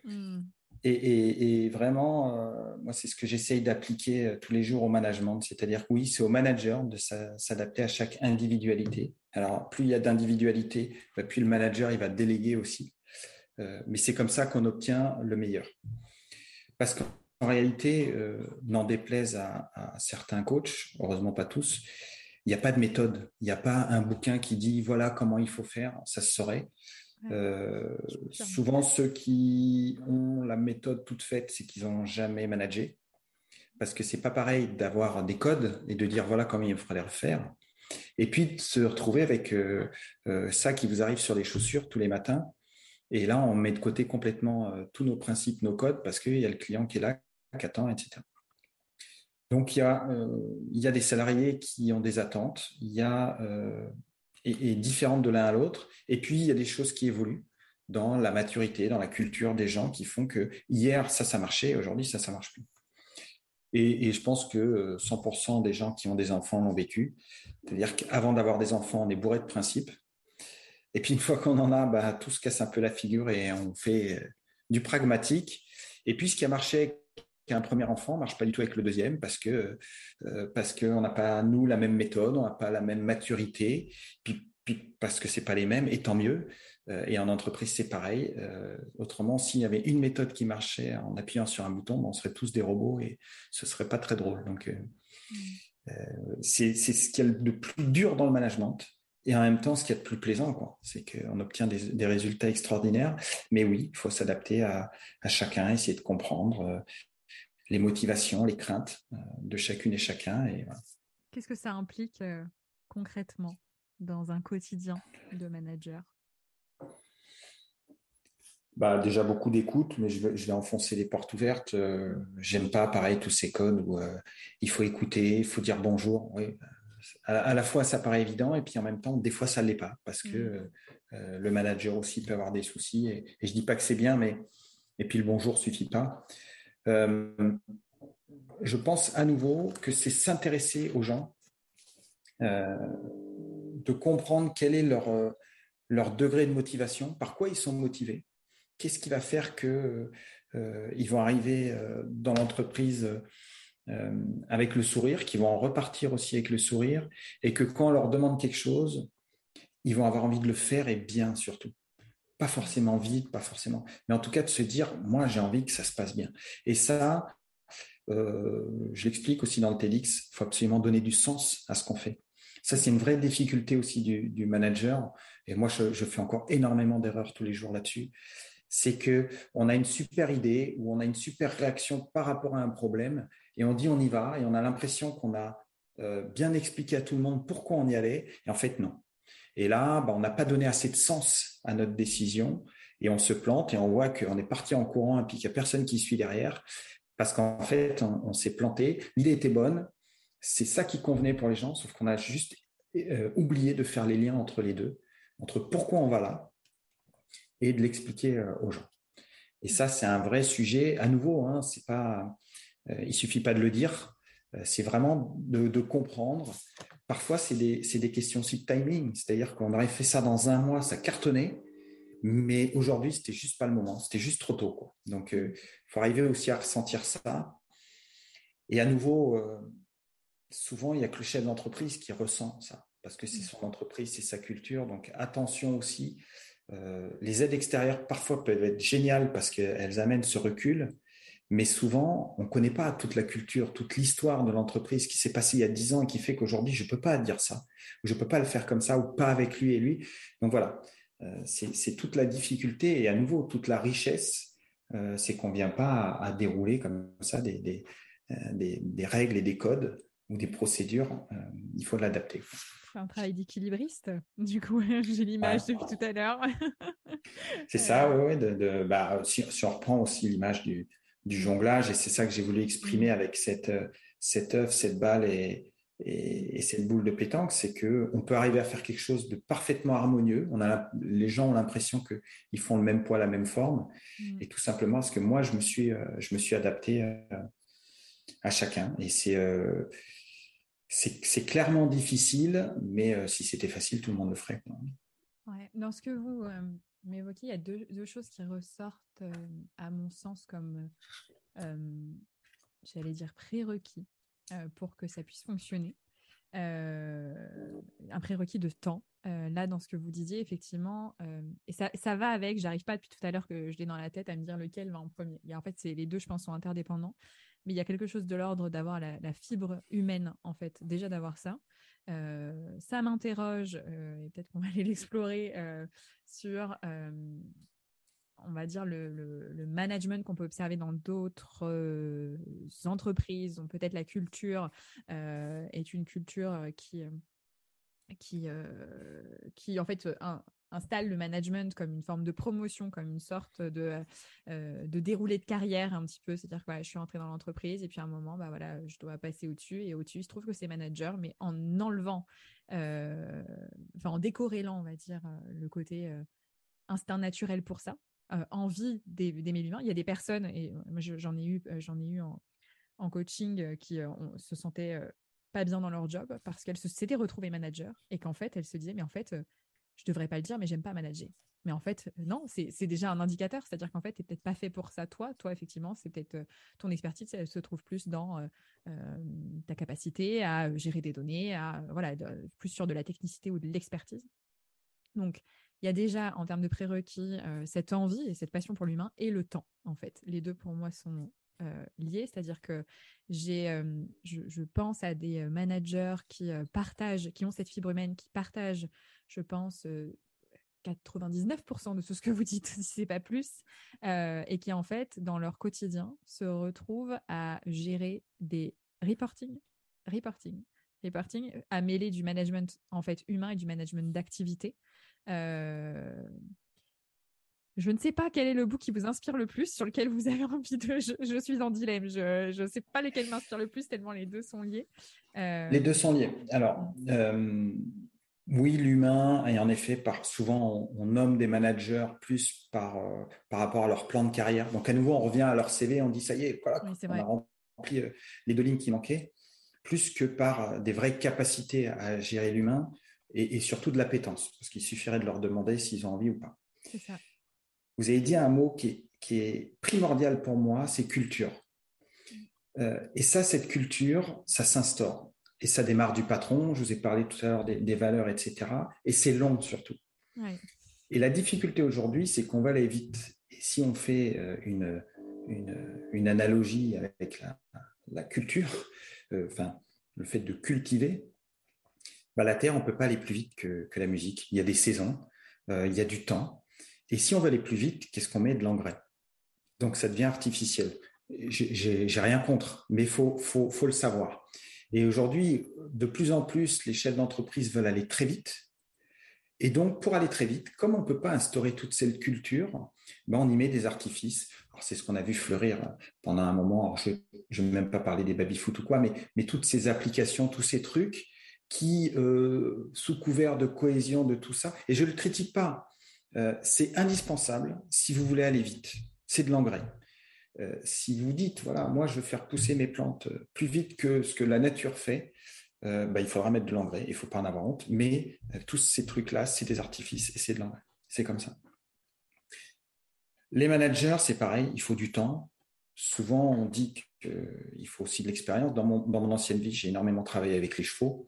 Hmm. Et, vraiment, euh, moi, c'est ce que j'essaye d'appliquer euh, tous les jours au management. C'est-à-dire oui, c'est au manager de s'adapter à chaque individualité. Alors, plus il y a d'individualité, bah, plus le manager, il va déléguer aussi. Euh, mais c'est comme ça qu'on obtient le meilleur. Parce réalité, n'en déplaise à, certains coachs, heureusement pas tous, il n'y a pas de méthode. Il n'y a pas un bouquin qui dit voilà comment il faut faire, ça se saurait. Souvent, ceux qui ont la méthode toute faite, c'est qu'ils n'ont jamais managé. Parce que c'est pas pareil d'avoir des codes et de dire voilà comment il faudrait le faire. Et puis de se retrouver avec ça qui vous arrive sur les chaussures tous les matins et là, on met de côté complètement euh, tous nos principes, nos codes, parce qu'il y a le client qui est là, qui attend, etc. Donc, il y, a, euh, il y a des salariés qui ont des attentes, il y a, euh, et, différentes de l'un à l'autre. Et puis, il y a des choses qui évoluent dans la maturité, dans la culture des gens qui font que hier, ça, ça marchait, aujourd'hui, ça, ça marche plus. Et, et, je pense que 100% des gens qui ont des enfants l'ont vécu. C'est-à-dire qu'avant d'avoir des enfants, on est bourré de principes. Et puis une fois qu'on en a, bah, tout se casse un peu la figure et on fait euh, du pragmatique. Et puis ce qui a marché un premier enfant marche pas du tout avec le deuxième parce que euh, parce qu'on n'a pas nous la même méthode, on n'a pas la même maturité, puis, puis parce que c'est pas les mêmes. Et tant mieux. Euh, et en entreprise c'est pareil. autrement, s'il y avait une méthode qui marchait en appuyant sur un bouton, bah, on serait tous des robots et ce serait pas très drôle. Donc mmh. c'est ce qu'il y a de plus dur dans le management et en même temps, ce qui est de plus plaisant, quoi, c'est qu'on obtient des, résultats extraordinaires. Mais oui, il faut s'adapter à, chacun, essayer de comprendre euh, les motivations, les craintes euh, de chacune et chacun. Et Qu'est-ce que ça implique euh, concrètement dans un quotidien de manager? Bah, déjà beaucoup d'écoute, mais je vais, enfoncer les portes ouvertes. J'aime pas, pareil, tous ces codes où il faut écouter, il faut dire bonjour. Oui, à, la fois ça paraît évident et puis en même temps des fois ça ne l'est pas parce que mm. euh, le manager aussi peut avoir des soucis et, je je dis pas que c'est bien mais et puis le bonjour suffit pas. Euh, je pense à nouveau que c'est s'intéresser aux gens, euh, de comprendre quel est leur, leur degré de motivation, par quoi ils sont motivés, qu'est-ce qui va faire qu'ils vont arriver dans l'entreprise euh, avec le sourire, qui vont repartir aussi avec le sourire, et que quand on leur demande quelque chose, ils vont avoir envie de le faire et bien surtout. Pas forcément vite, pas forcément, mais en tout cas de se dire, moi j'ai envie que ça se passe bien. Et ça, euh, je l'explique aussi dans le TEDx, il faut absolument donner du sens à ce qu'on fait. Ça, c'est une vraie difficulté aussi du, manager. Et moi, je, fais encore énormément d'erreurs tous les jours là-dessus. C'est que on a une super idée ou on a une super réaction par rapport à un problème et on dit on y va et on a l'impression qu'on a euh, bien expliqué à tout le monde pourquoi on y allait et en fait non. Et là, bah, on n'a pas donné assez de sens à notre décision et on se plante et on voit qu'on est parti en courant et puis qu'il n'y a personne qui suit derrière parce qu'en fait, on, s'est planté. L'idée était bonne, c'est ça qui convenait pour les gens, sauf qu'on a juste euh, oublié de faire les liens entre les deux, entre pourquoi on va là et de l'expliquer euh, aux gens. Et ça, c'est un vrai sujet. À nouveau, hein, c'est pas euh, il suffit pas de le dire. C'est vraiment de, comprendre. Parfois, c'est des, questions aussi de timing. C'est-à-dire qu'on aurait fait ça dans un mois, ça cartonnait. Mais aujourd'hui, c'était juste pas le moment. C'était juste trop tôt. Donc, il euh, faut arriver aussi à ressentir ça. Et à nouveau, souvent, il n'y a que le chef d'entreprise qui ressent ça, parce que c'est son entreprise, c'est sa culture. Donc attention aussi. les aides extérieures, parfois, peuvent être géniales parce qu'elles amènent ce recul, mais souvent, on ne connaît pas toute la culture, toute l'histoire de l'entreprise qui s'est passée il y a dix ans et qui fait qu'aujourd'hui, je ne peux pas dire ça, je ne peux pas le faire comme ça, ou pas avec lui et lui. Donc voilà, euh, c'est toute la difficulté et à nouveau, toute la richesse, euh, c'est qu'on ne vient pas à, dérouler comme ça des, euh, des, des, règles et des codes ou des procédures, il faut l'adapter. un travail d'équilibriste, du coup, j'ai l'image depuis tout à l'heure. c'est ça, oui, de, bah, si, on reprend aussi l'image du, du jonglage. Et c'est ça que j'ai voulu exprimer mm. avec cette, euh, cette œuf, cette balle et, et, cette boule de pétanque, c'est que on peut arriver à faire quelque chose de parfaitement harmonieux. On a, les gens ont l'impression qu'ils font le même poids, la même forme. Mm. Et tout simplement parce que moi, je me suis, euh, je me suis adapté euh, à chacun. Et c'est, c'est, clairement difficile, mais si c'était facile, tout le monde le ferait. Ouais. Dans ce que vous m'évoquez, il y a deux, choses qui ressortent, euh, à mon sens, comme, euh, j'allais dire, prérequis euh, pour que ça puisse fonctionner. un prérequis de temps. là, dans ce que vous disiez, effectivement, et ça, ça va avec, j'arrive pas depuis tout à l'heure que je l'ai dans la tête à me dire lequel va en premier. en fait, c'est les deux, je pense, sont interdépendants mais il y a quelque chose de l'ordre d'avoir la, fibre humaine, en fait, déjà d'avoir ça. Ça m'interroge, et peut-être qu'on va aller l'explorer, sur, on va dire, le, management qu'on peut observer dans d'autres entreprises, peut-être la culture est une culture qui qui, qui en fait un, installe le management comme une forme de promotion, comme une sorte de, euh, de déroulé de carrière un petit peu. C'est-à-dire que je suis entrée dans l'entreprise et puis à un moment, bah, voilà, je dois passer au-dessus et au-dessus, il se trouve que c'est manager, mais en enlevant, euh, en décorrélant, on va dire, euh, le côté instinct naturel pour ça, envie d'aimer l'humain. Il y a des personnes, et moi j'en ai eu, j'en ai eu en, en coaching qui se sentaient pas bien dans leur job parce qu'elles s'étaient retrouvées manager et qu'en fait elles se disaient mais en fait je devrais pas le dire, mais j'aime pas manager. Mais en fait, non, c'est déjà un indicateur. C'est-à-dire qu'en fait, tu n'es peut-être pas fait pour ça, toi. Toi, effectivement, c'est peut-être euh, ton expertise, elle se trouve plus dans euh, euh, ta capacité à gérer des données, à voilà, plus sur de la technicité ou de l'expertise. Donc, il y a déjà, en termes de prérequis, cette envie et cette passion pour l'humain et le temps, en fait. Les deux, pour moi, sont liés. C'est-à-dire que j'ai, je, pense à des managers qui partagent, qui ont cette fibre humaine, qui partagent je pense, 99% de tout ce que vous dites, si c'est pas plus, et qui en fait, dans leur quotidien, se retrouvent à gérer des reporting, reporting, reporting, à mêler du management en fait humain et du management d'activité. Je ne sais pas quel est le bout qui vous inspire le plus, sur lequel vous avez envie de. Je, suis en dilemme. Je ne sais pas lequel m'inspire le plus, tellement les deux sont liés. Les deux sont liés. Alors, oui, l'humain, et en effet, par, souvent, on, nomme des managers plus par, euh, par rapport à leur plan de carrière. Donc, à nouveau, on revient à leur CV, on dit ça y est, voilà, on a rempli euh, les deux lignes qui manquaient, plus que par euh, des vraies capacités à gérer l'humain et, surtout de l'appétence, parce qu'il suffirait de leur demander s'ils ont envie ou pas. Ça. Vous avez dit un mot qui est, qui est primordial pour moi, c'est culture. Mm. et ça, cette culture, ça s'instaure et ça démarre du patron. Je vous ai parlé tout à l'heure des, valeurs, etc. Et c'est long surtout. Et la difficulté aujourd'hui, c'est qu'on va aller vite. Et si on fait euh, une, une, analogie avec la, culture, euh, enfin, le fait de cultiver, bah, la Terre, on ne peut pas aller plus vite que, la musique. Il y a des saisons, euh, il y a du temps. Et si on veut aller plus vite, qu'est-ce qu'on met De l'engrais? Donc ça devient artificiel. J'ai rien contre, mais faut, faut, le savoir. Et aujourd'hui, de plus en plus, les chefs d'entreprise veulent aller très vite. Et donc, pour aller très vite, comme on ne peut pas instaurer toute cette culture, ben on y met des artifices. C'est ce qu'on a vu fleurir pendant un moment. je ne vais même pas parler des baby-foot ou quoi, mais, mais toutes ces applications, tous ces trucs qui, euh, sous couvert de cohésion, de tout ça, et je ne le critique pas, euh, c'est indispensable si vous voulez aller vite. C'est de l'engrais. Euh, si vous dites, voilà, moi je veux faire pousser mes plantes euh, plus vite que ce que la nature fait, bah, il faudra mettre de l'engrais, il ne faut pas en avoir honte, mais tous ces trucs-là, c'est des artifices et c'est de l'engrais. C'est comme ça. Les managers, c'est pareil, il faut du temps. Souvent, on dit qu'il faut aussi de l'expérience. Dans mon, ancienne vie, j'ai énormément travaillé avec les chevaux.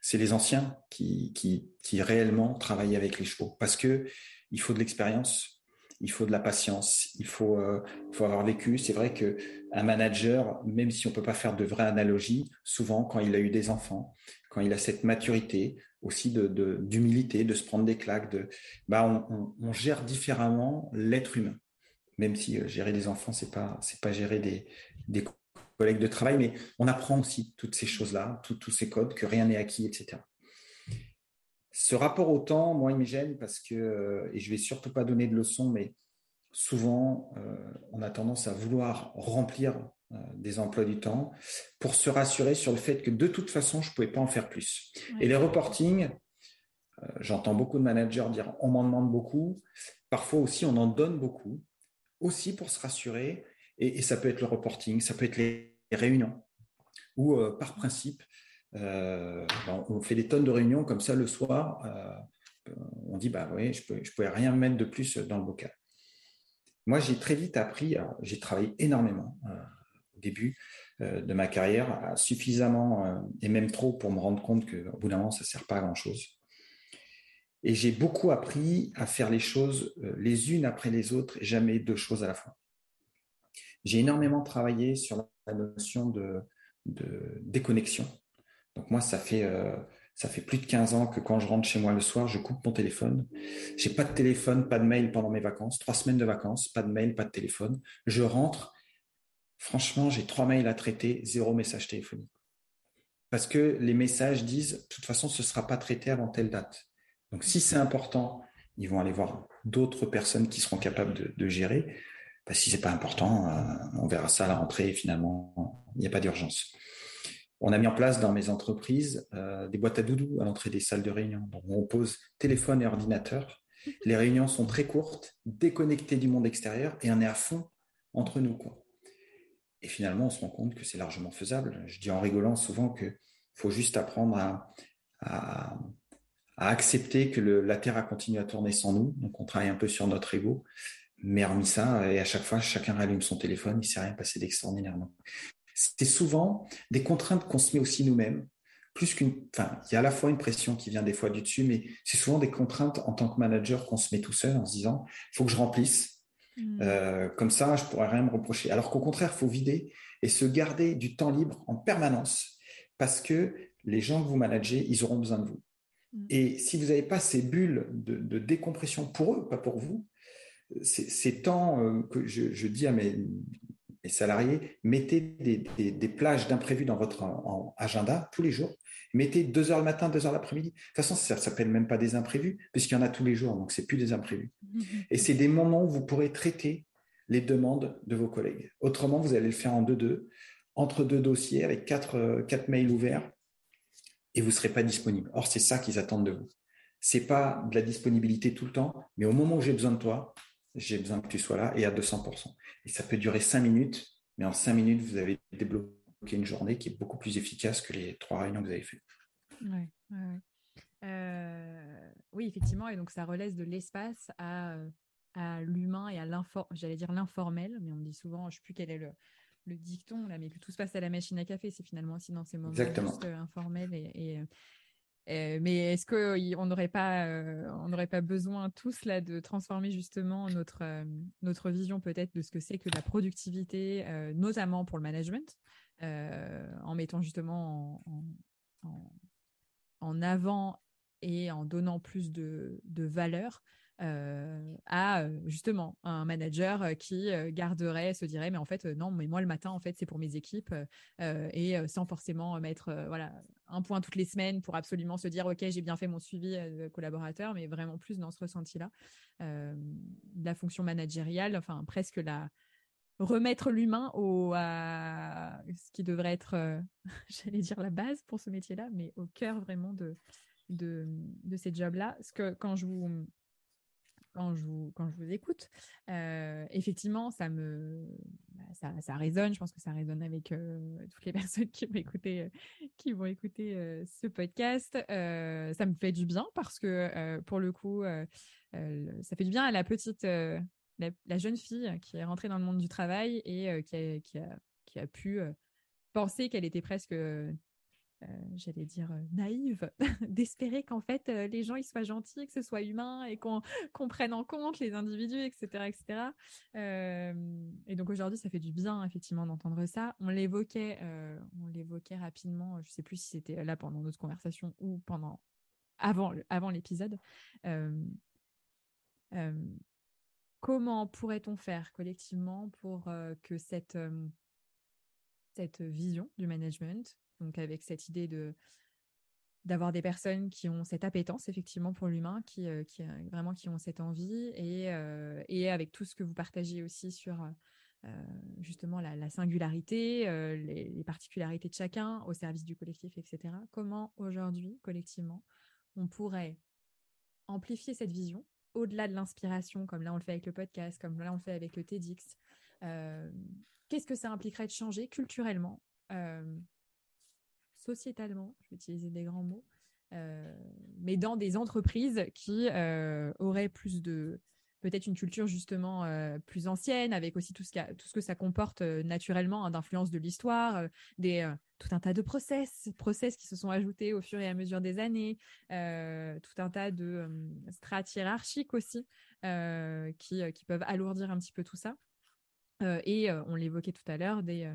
C'est les anciens qui, qui, qui réellement travaillent avec les chevaux parce que il faut de l'expérience il faut de la patience, il faut, euh, faut avoir vécu. C'est vrai que un manager, même si on peut pas faire de vraies analogies, souvent quand il a eu des enfants, quand il a cette maturité aussi d'humilité, de, se prendre des claques, bah on, gère différemment l'être humain. Même si euh, gérer des enfants, c'est pas pas gérer des collègues de travail, mais on apprend aussi toutes ces choses-là, tous ces codes, que rien n'est acquis, etc. Ce rapport au temps, moi, il me gêne parce que, euh, et je vais surtout pas donner de leçons, mais souvent, euh, on a tendance à vouloir remplir euh, des emplois du temps pour se rassurer sur le fait que de toute façon, je ne pouvais pas en faire plus. Et les reporting, j'entends beaucoup de managers dire on m'en demande beaucoup. Parfois aussi, on en donne beaucoup, aussi pour se rassurer. Et, ça peut être le reporting, ça peut être les réunions, ou par principe, euh, ben, on fait des tonnes de réunions comme ça le soir. Euh, on dit, bah oui, je ne je pouvais rien mettre de plus dans le bocal. Moi, j'ai très vite appris, j'ai travaillé énormément euh, au début, de ma carrière, suffisamment et même trop pour me rendre compte qu'au bout d'un moment, ça ne sert pas à grand-chose. Et j'ai beaucoup appris à faire les choses les unes après les autres et jamais deux choses à la fois. J'ai énormément travaillé sur la notion de, déconnexion. Donc moi, ça fait, ça fait plus de 15 ans que quand je rentre chez moi le soir, je coupe mon téléphone. J'ai pas de téléphone, pas de mail pendant mes vacances. Trois semaines de vacances, pas de mail, pas de téléphone. Je rentre. Franchement, j'ai trois mails à traiter, zéro message téléphonique. Parce que les messages disent, de toute façon, ce ne sera pas traité avant telle date. Donc, si c'est important, ils vont aller voir d'autres personnes qui seront capables de, gérer. Bah, si c'est pas important, euh, on verra ça à la rentrée. finalement, il n'y a pas d'urgence. On a mis en place dans mes entreprises euh, des boîtes à doudou à l'entrée des salles de réunion. Donc, on pose téléphone et ordinateur. Les réunions sont très courtes, déconnectées du monde extérieur et on est à fond entre nous. Quoi. Et finalement, on se rend compte que c'est largement faisable. Je dis en rigolant souvent qu'il faut juste apprendre à, accepter que la Terre a continué à tourner sans nous. Donc, on travaille un peu sur notre ego. Mais hormis ça, et à chaque fois, chacun rallume son téléphone, il ne s'est rien passé d'extraordinaire c'est souvent des contraintes qu'on se met aussi nous-mêmes. Plus qu'une, enfin, il y a à la fois une pression qui vient des fois du dessus, mais c'est souvent des contraintes en tant que manager qu'on se met tout seul en se disant, il faut que je remplisse. Hmm. Euh, comme ça, je pourrais rien me reprocher. Alors qu'au contraire, il faut vider et se garder du temps libre en permanence parce que les gens que vous managez, ils auront besoin de vous. Hmm. Et si vous n'avez pas ces bulles de, décompression pour eux, pas pour vous, ces temps euh, que je, dis à mes, salariés, mettez des, plages d'imprévus dans votre agenda tous les jours. Mettez deux heures le matin, deux heures l'après-midi. De toute façon, ça ne s'appelle même pas des imprévus, puisqu'il y en a tous les jours, donc c'est plus des imprévus. Et c'est des moments où vous pourrez traiter les demandes de vos collègues. Autrement, vous allez le faire en deux-deux, entre deux dossiers, avec quatre, quatre mails ouverts, et vous ne serez pas disponible. Or, c'est ça qu'ils attendent de vous. Ce n'est pas de la disponibilité tout le temps, mais au moment où j'ai besoin de toi, j'ai besoin que tu sois là et à 200%. Et ça peut durer cinq minutes, mais en cinq minutes, vous avez débloqué une journée qui est beaucoup plus efficace que les trois réunions que vous avez faites. Euh, oui, effectivement. Et donc, ça relaisse de l'espace à, à l'humain et à l'informel, j'allais dire l'informel, mais on me dit souvent, je ne sais plus quel est le, le dicton, là, mais que tout se passe à la machine à café. C'est finalement aussi dans ces moments juste euh, informels et, euh, mais est-ce qu'on n'aurait pas, euh, on n'aurait pas besoin tous là de transformer justement notre euh, vision peut-être de ce que c'est que la productivité, notamment pour le management, en mettant justement en, avant et en donnant plus de valeur euh, à euh, justement un manager euh, qui garderait, se dirait mais en fait non mais moi le matin en fait c'est pour mes équipes et sans forcément mettre voilà un point toutes les semaines pour absolument se dire ok j'ai bien fait mon suivi collaborateur mais vraiment plus dans ce ressenti là la fonction managériale enfin presque la remettre l'humain au à ce qui devrait être j'allais dire la base pour ce métier là mais au cœur vraiment de de, de ces jobs là ce que quand je vous quand je vous, écoute. Euh, effectivement, ça me, bah, ça, ça, résonne. Je pense que ça résonne avec euh, toutes les personnes qui vont écouter, euh, qui vont écouter ce podcast. ça me fait du bien parce que pour le coup, ça fait du bien à la petite, la, jeune fille qui est rentrée dans le monde du travail et qui a, qui, a, qui, a, pu penser qu'elle était presque euh, j'allais dire, euh, naïve, d'espérer qu'en fait, euh, les gens ils soient gentils, que ce soit humain et qu'on prenne en compte les individus, etc. etc. et donc aujourd'hui, ça fait du bien, effectivement, d'entendre ça. On l'évoquait on l'évoquait rapidement, je sais plus si c'était là pendant notre conversation ou pendant avant, avant l'épisode. comment pourrait-on faire collectivement pour que cette, cette vision du management donc avec cette idée de d'avoir des personnes qui ont cette appétence effectivement pour l'humain, qui, euh, qui euh, vraiment qui ont cette envie et, euh, et avec tout ce que vous partagez aussi sur justement la, singularité, les, les, particularités de chacun au service du collectif, etc. Comment aujourd'hui, collectivement, on pourrait amplifier cette vision au-delà de l'inspiration, comme là on le fait avec le podcast, comme là on le fait avec le TEDx. Qu'est-ce que ça impliquerait de changer culturellement sociétalement, je vais utiliser des grands mots, euh, mais dans des entreprises qui euh, auraient plus de, peut-être une culture justement plus ancienne, avec aussi tout ce, tout ce que ça comporte naturellement hein, d'influence de l'histoire, des tout un tas de process, process qui se sont ajoutés au fur et à mesure des années, tout un tas de strates hiérarchiques aussi qui, qui peuvent alourdir un petit peu tout ça. et on l'évoquait tout à l'heure, des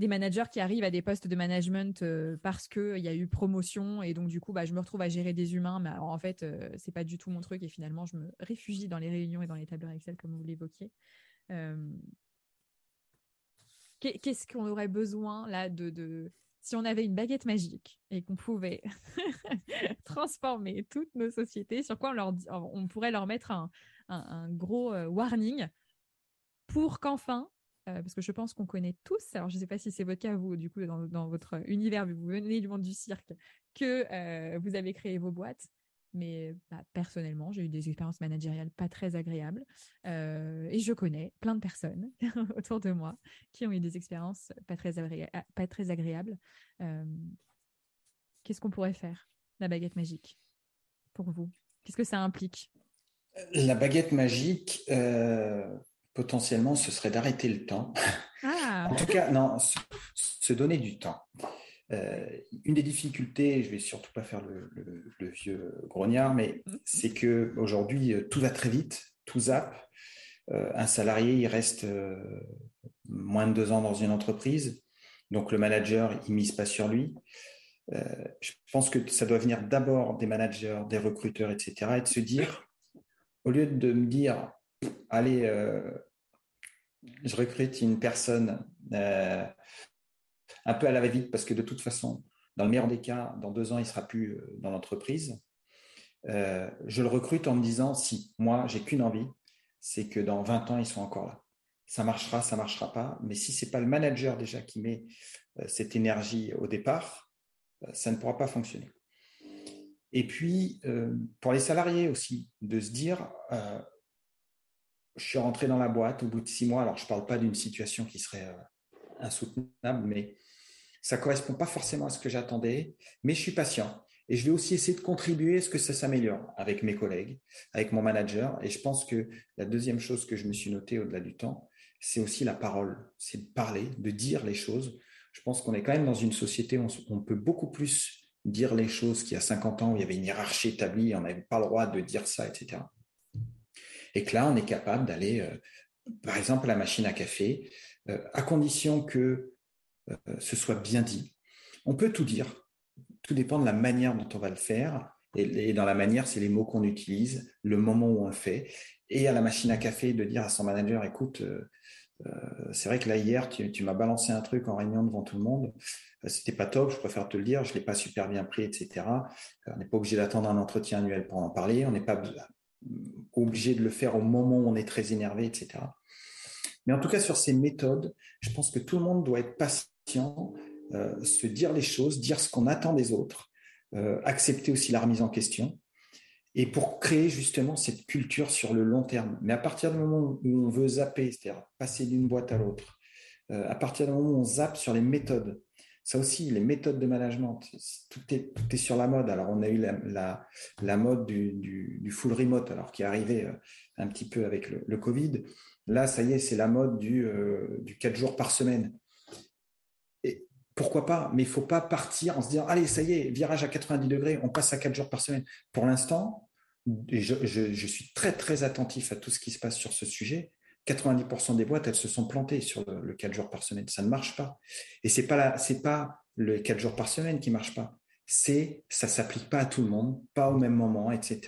des managers qui arrivent à des postes de management euh, parce qu'il y a eu promotion et donc du coup bah, je me retrouve à gérer des humains mais en fait euh, c'est pas du tout mon truc et finalement je me réfugie dans les réunions et dans les tableurs Excel comme vous l'évoquiez. Euh, qu'est-ce qu'on aurait besoin là de, si on avait une baguette magique et qu'on pouvait transformer toutes nos sociétés, sur quoi on, leur, on pourrait leur mettre un gros warning pour qu'enfin euh, parce que je pense qu'on connaît tous, alors je ne sais pas si c'est votre cas, vous, du coup, dans, votre univers, vous venez du monde du cirque, que euh, vous avez créé vos boîtes. Mais bah, personnellement, j'ai eu des expériences managériales pas très agréables. Euh, et je connais plein de personnes autour de moi qui ont eu des expériences pas très, pas très agréables. Qu'est-ce qu'on pourrait faire, la baguette magique, pour vous? Qu'est-ce que ça implique? La baguette magique, potentiellement, ce serait d'arrêter le temps. Ah. en tout cas, non, se, donner du temps. Euh, une des difficultés, je vais surtout pas faire le, vieux grognard, mais mm-hmm. c'est que aujourd'hui euh, tout va très vite, tout zappe. Euh, un salarié, il reste moins de deux ans dans une entreprise, donc le manager, il mise pas sur lui. je pense que ça doit venir d'abord des managers, des recruteurs, etc., et de se dire, au lieu de me dire, allez, je recrute une personne euh, un peu à la va-vite parce que de toute façon, dans le meilleur des cas, dans deux ans, il ne sera plus euh, dans l'entreprise. Euh, je le recrute en me disant, si, moi, j'ai qu'une envie, c'est que dans 20 ans, ils soient encore là. Ça marchera, ça ne marchera pas. Mais si ce n'est pas le manager déjà qui met cette énergie au départ, ça ne pourra pas fonctionner. Et puis, pour les salariés aussi, de se dire, je suis rentré dans la boîte au bout de six mois. Alors, je ne parle pas d'une situation qui serait euh, insoutenable, mais ça ne correspond pas forcément à ce que j'attendais. Mais je suis patient. Et je vais aussi essayer de contribuer à ce que ça s'améliore avec mes collègues, avec mon manager. Et je pense que la deuxième chose que je me suis notée au-delà du temps, c'est aussi la parole. C'est de parler, de dire les choses. Je pense qu'on est quand même dans une société où on peut beaucoup plus dire les choses qu'il y a 50 ans, où il y avait une hiérarchie établie, on n'avait pas le droit de dire ça, etc. Et que là, on est capable d'aller, euh, par exemple, à la machine à café, euh, à condition que euh, ce soit bien dit. On peut tout dire. Tout dépend de la manière dont on va le faire. Et, dans la manière, c'est les mots qu'on utilise, le moment où on fait. Et à la machine à café, de dire à son manager, écoute, c'est vrai que là hier, tu, m'as balancé un truc en réunion devant tout le monde. C'était pas top, je préfère te le dire, je l'ai pas super bien pris, etc. On n'est pas obligé d'attendre un entretien annuel pour en parler. On n'est pas obligé de le faire au moment où on est très énervé, etc. Mais en tout cas, sur ces méthodes, je pense que tout le monde doit être patient, euh, se dire les choses, dire ce qu'on attend des autres, euh, accepter aussi la remise en question, et pour créer justement cette culture sur le long terme. Mais à partir du moment où on veut zapper, c'est-à-dire passer d'une boîte à l'autre, euh, à partir du moment où on zappe sur les méthodes, ça aussi, les méthodes de management, tout est, sur la mode. Alors, on a eu la, mode du, full remote, alors qui est arrivé euh, un petit peu avec le, Covid. Là, ça y est, c'est la mode du, euh, du 4 jours par semaine. Et pourquoi pas? Mais il ne faut pas partir en se disant, allez, ça y est, virage à 90 degrés, on passe à 4 jours par semaine. Pour l'instant, je, je, je suis très, très attentif à tout ce qui se passe sur ce sujet. 90% des boîtes, elles se sont plantées sur le, 4 jours par semaine. Ça ne marche pas. Et c'est pas c'est pas le 4 jours par semaine qui marche pas. C'est, ça s'applique pas à tout le monde, pas au même moment, etc.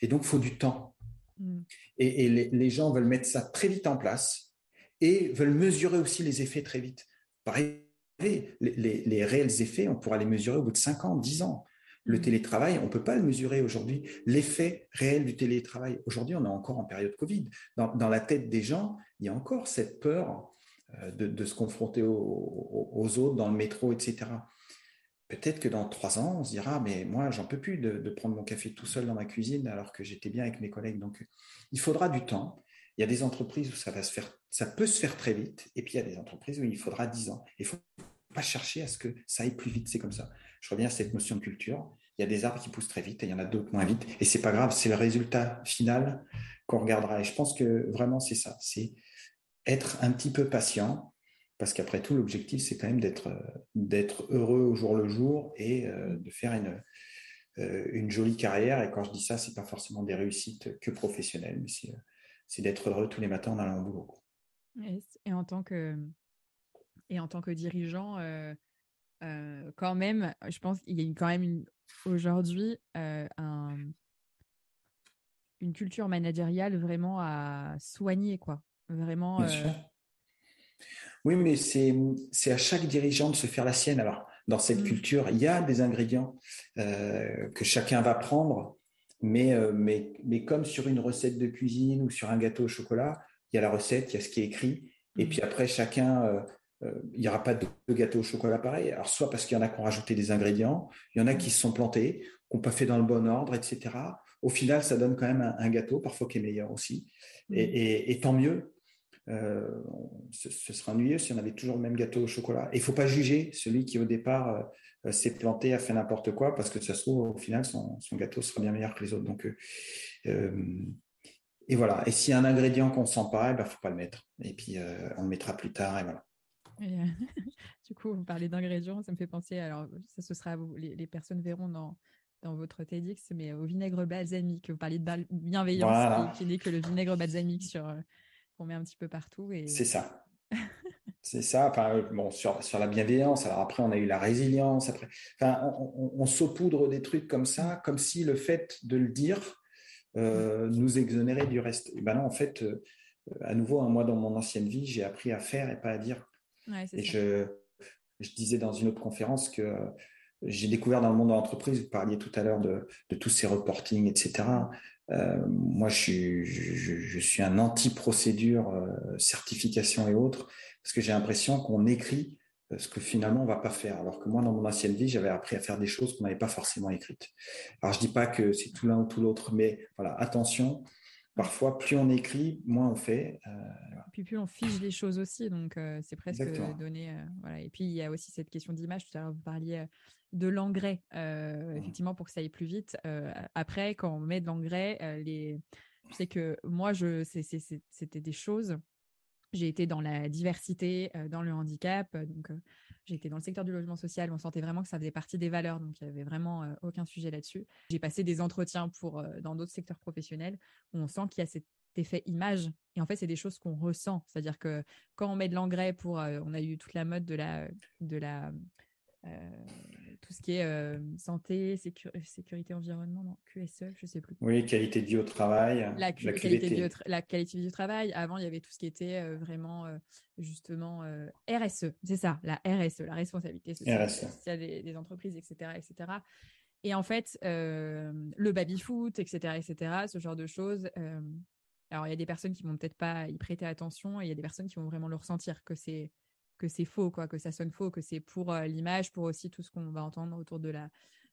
Et donc, il faut du temps. Mm. Et, les, gens veulent mettre ça très vite en place et veulent mesurer aussi les effets très vite. Pareil, les, les réels effets, on pourra les mesurer au bout de 5 ans, 10 ans. Le télétravail, on ne peut pas le mesurer aujourd'hui. L'effet réel du télétravail, aujourd'hui, on est encore en période Covid. Dans, la tête des gens, il y a encore cette peur euh, de, se confronter aux, autres dans le métro, etc. Peut-être que dans trois ans, on se dira, mais moi, j'en peux plus de, prendre mon café tout seul dans ma cuisine alors que j'étais bien avec mes collègues. Donc, il faudra du temps. Il y a des entreprises où ça va se faire, ça peut se faire très vite, et puis il y a des entreprises où il faudra dix ans. Il faut pas chercher à ce que ça aille plus vite, c'est comme ça. Je reviens à cette notion de culture. Il y a des arbres qui poussent très vite et il y en a d'autres moins vite. Et c'est pas grave, c'est le résultat final qu'on regardera. Et je pense que vraiment, c'est ça. C'est être un petit peu patient, parce qu'après tout, l'objectif, c'est quand même d'être, d'être heureux au jour le jour et de faire une, une jolie carrière. Et quand je dis ça, c'est pas forcément des réussites que professionnelles, mais c'est, d'être heureux tous les matins en allant au boulot. Et en tant que, et en tant que dirigeant, quand même, je pense qu'il y a quand même aujourd'hui un, une culture managériale vraiment à soigner, quoi. Vraiment. Bien sûr. Oui, mais c'est à chaque dirigeant de se faire la sienne. Alors, dans cette mmh. culture, il y a des ingrédients que chacun va prendre, mais, mais, mais comme sur une recette de cuisine ou sur un gâteau au chocolat, il y a la recette, il y a ce qui est écrit, et mmh. puis après, chacun euh, il n'y aura pas de, gâteau au chocolat pareil. Alors, soit parce qu'il y en a qui ont rajouté des ingrédients, il y en a qui se sont plantés, qui n'ont pas fait dans le bon ordre, etc. Au final, ça donne quand même un, gâteau, parfois qui est meilleur aussi. Mm. Et, tant mieux. Euh, ce, serait ennuyeux si on avait toujours le même gâteau au chocolat. Et il ne faut pas juger celui qui, au départ, euh, s'est planté, a fait n'importe quoi, parce que ça se trouve, au final, son, gâteau sera bien meilleur que les autres. Donc, et voilà. Et s'il y a un ingrédient qu'on ne sent pas, il eh ne ben, faut pas le mettre. Et puis, on le mettra plus tard, et voilà. Euh, du coup, vous parlez d'ingrédients, ça me fait penser, alors ça ce sera, les, personnes verront dans, dans votre TEDx, mais au vinaigre balsamique, vous parlez de bienveillance, qui, n'est que le vinaigre balsamique sur, euh, qu'on met un petit peu partout. Et... C'est ça. C'est ça. Enfin, euh, bon, sur, sur la bienveillance. Alors après, on a eu la résilience. Après, enfin, on, on, saupoudre des trucs comme ça, comme si le fait de le dire nous exonérait du reste. Et ben non, en fait, à nouveau, hein, moi, dans mon ancienne vie, j'ai appris à faire et pas à dire et je, je, disais dans une autre conférence que euh, j'ai découvert dans le monde de l'entreprise, vous parliez tout à l'heure de, de, tous ces reportings, etc. Euh, moi, je suis, je, je suis un anti-procédure, euh, certification et autres, parce que j'ai l'impression qu'on écrit ce que finalement on va pas faire. Alors que moi, dans mon ancienne vie, j'avais appris à faire des choses qu'on n'avait pas forcément écrites. Alors, je dis pas que c'est tout l'un ou tout l'autre, mais voilà, attention, parfois, plus on écrit, moins on fait. Euh, puis plus on fige les choses aussi, donc euh, c'est presque donné. Euh, voilà. Et puis il y a aussi cette question d'image. Tout à l'heure, vous parliez de l'engrais, mmh. effectivement, pour que ça aille plus vite. après, quand on met de l'engrais, les... je sais que moi, je... c'était des choses. J'ai été dans la diversité, dans le handicap, donc été dans le secteur du logement social, on sentait vraiment que ça faisait partie des valeurs, donc il n'y avait vraiment euh, aucun sujet là-dessus. J'ai passé des entretiens pour euh, dans d'autres secteurs professionnels où on sent qu'il y a cet effet image. Et en fait, c'est des choses qu'on ressent. C'est-à-dire que quand on met de l'engrais pour, euh, on a eu toute la mode de la, de la euh, tout ce qui est euh, santé, sécurité environnement, non, QSE, je sais plus. Oui, qualité de vie au travail. La, qualité, de vie au la qualité de vie au travail. Avant, il y avait tout ce qui était euh, vraiment justement RSE, c'est ça, la RSE, la responsabilité sociale, des, des, entreprises, etc., etc. Et en fait, le baby-foot, etc., etc., ce genre de choses. alors, il y a des personnes qui vont peut-être pas y prêter attention et il y a des personnes qui vont vraiment le ressentir que c'est que c'est faux, quoi, que ça sonne faux, que c'est pour l'image, pour aussi tout ce qu'on va entendre autour de la,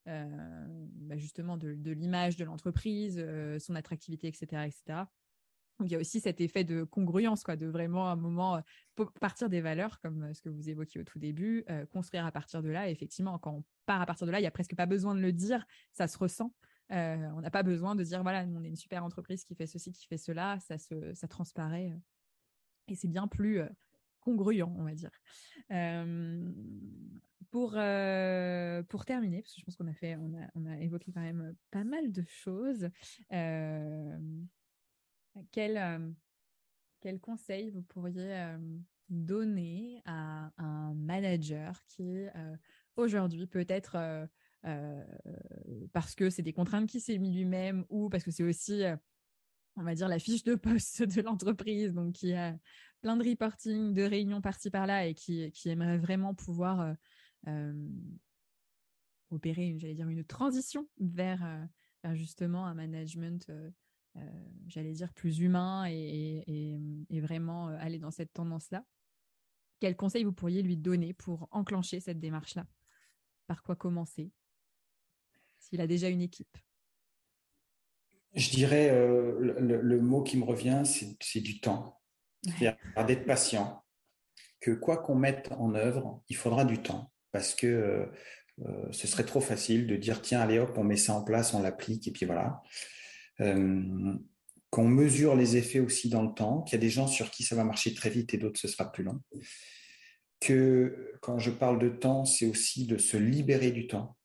bah, justement, de, l'image de l'entreprise, son attractivité, etc., etc. il y a aussi cet effet de congruence, quoi, de vraiment un moment partir des valeurs, comme ce que vous évoquiez au tout début, construire à partir de là. Effectivement, quand on part à partir de là, il n'y a presque pas besoin de le dire, ça se ressent. on n'a pas besoin de dire voilà, on est une super entreprise qui fait ceci, qui fait cela, ça se, ça transparaît. Et c'est bien plus congruent, on va dire. pour, pour terminer, parce que je pense qu'on a fait, on a, évoqué quand même pas mal de choses. quel, quel conseil vous pourriez donner à un manager qui aujourd'hui peut-être parce que c'est des contraintes qu'il s'est mis lui-même ou parce que c'est aussi on va dire la fiche de poste de l'entreprise. Donc qui a plein de reporting, de réunions par-ci par-là et qui, qui aimerait vraiment pouvoir euh, euh, opérer, une transition vers, euh, justement un management, j'allais dire, plus humain et, vraiment aller dans cette tendance-là. Quel conseil vous pourriez lui donner pour enclencher cette démarche-là? Par quoi commencer? S'il a déjà une équipe je dirais, le, mot qui me revient, c'est du temps cest d'être patient, que quoi qu'on mette en œuvre, il faudra du temps, parce que euh, euh, ce serait trop facile de dire tiens allez hop on met ça en place, on l'applique et puis voilà. Euh, qu'on mesure les effets aussi dans le temps, qu'il y a des gens sur qui ça va marcher très vite et d'autres ce sera plus long. Que quand je parle de temps, c'est aussi de se libérer du temps.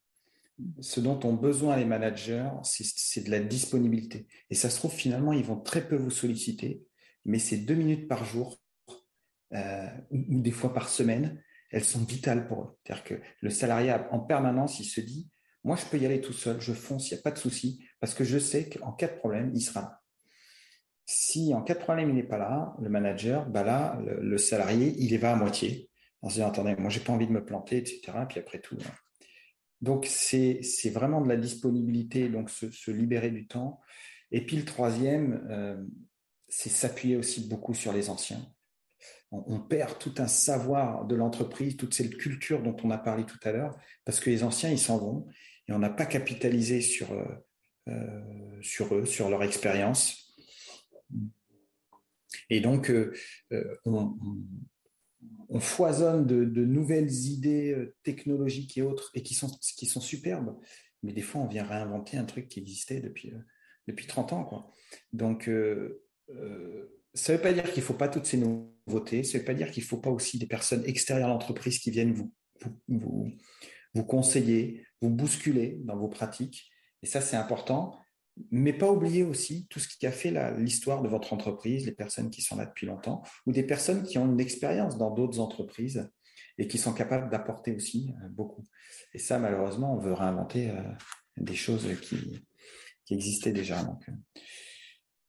Ce dont ont besoin les managers, c'est de la disponibilité. Et ça se trouve, finalement, ils vont très peu vous solliciter, mais ces deux minutes par jour, euh, ou, des fois par semaine, elles sont vitales pour eux. C'est-à-dire que le salarié, en permanence, il se dit, moi, je peux y aller tout seul, je fonce, il n'y a pas de souci, parce que je sais qu'en cas de problème, il sera là. Si en cas de problème, il n'est pas là, le manager, bah là, le, salarié, il y va à moitié, en se disant, attendez, moi, j'ai pas envie de me planter, etc. Puis après tout. Hein. Donc, c'est vraiment de la disponibilité, donc se, libérer du temps. Et puis le troisième, euh, c'est s'appuyer aussi beaucoup sur les anciens on, perd tout un savoir de l'entreprise, toute cette culture dont on a parlé tout à l'heure, parce que les anciens, ils s'en vont et on n'a pas capitalisé sur, euh, euh, sur eux, sur leur expérience. Et donc, on, foisonne de, nouvelles idées technologiques et autres, et qui sont, qui sont superbes, mais des fois, on vient réinventer un truc qui existait depuis, depuis 30 ans. Quoi. Donc, ça ne veut pas dire qu'il ne faut pas toutes ces nouveautés, ça ne veut pas dire qu'il ne faut pas aussi des personnes extérieures à l'entreprise qui viennent vous, vous, vous, conseiller, vous bousculer dans vos pratiques. Et ça, c'est important. Mais pas oublier aussi tout ce qui a fait l'histoire de votre entreprise, les personnes qui sont là depuis longtemps, ou des personnes qui ont une expérience dans d'autres entreprises et qui sont capables d'apporter aussi euh, beaucoup. Et ça, malheureusement, on veut réinventer euh, des choses qui, existaient déjà. Euh,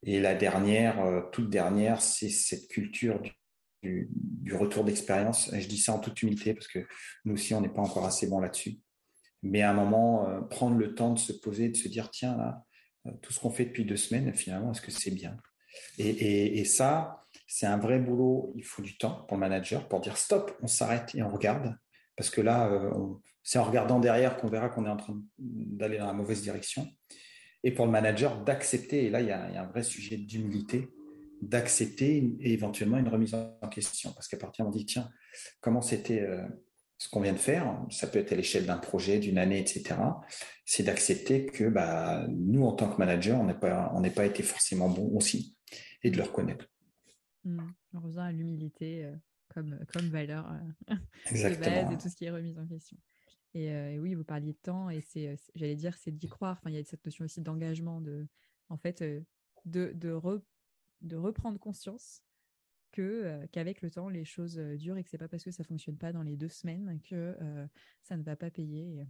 et la dernière, toute dernière, c'est cette culture du, retour d'expérience. Je dis ça en toute humilité parce que nous aussi, on n'est pas encore assez bon là-dessus. Mais à un moment, prendre le temps de se poser, de se dire, tiens, là, tout ce qu'on fait depuis deux semaines, finalement, est-ce que c'est bien? Et, ça, c'est un vrai boulot. Il faut du temps pour le manager pour dire stop, on s'arrête et on regarde. Parce que là, c'est en regardant derrière qu'on verra qu'on est en train d'aller dans la mauvaise direction et pour le manager d'accepter, et là il y, a, un vrai sujet d'humilité, d'accepter éventuellement une remise en question. Parce qu'à partir on dit, tiens, comment c'était euh, ce qu'on vient de faire, ça peut être à l'échelle d'un projet, d'une année, etc. C'est d'accepter que bah, nous, en tant que manager, on n'a pas, pas été forcément bon aussi, et de le reconnaître. Mmh. On revient à l'humilité euh, comme, comme valeur euh, Exactement. et tout ce qui est remise en question. Euh, et, oui, vous parliez de temps, et c'est, euh, j'allais dire, c'est d'y croire. Enfin, il y a cette notion aussi d'engagement, de, en fait, de, de, de reprendre conscience que qu'avec le temps, les choses durent et que c'est pas parce que ça fonctionne pas dans les deux semaines que ça ne va pas payer.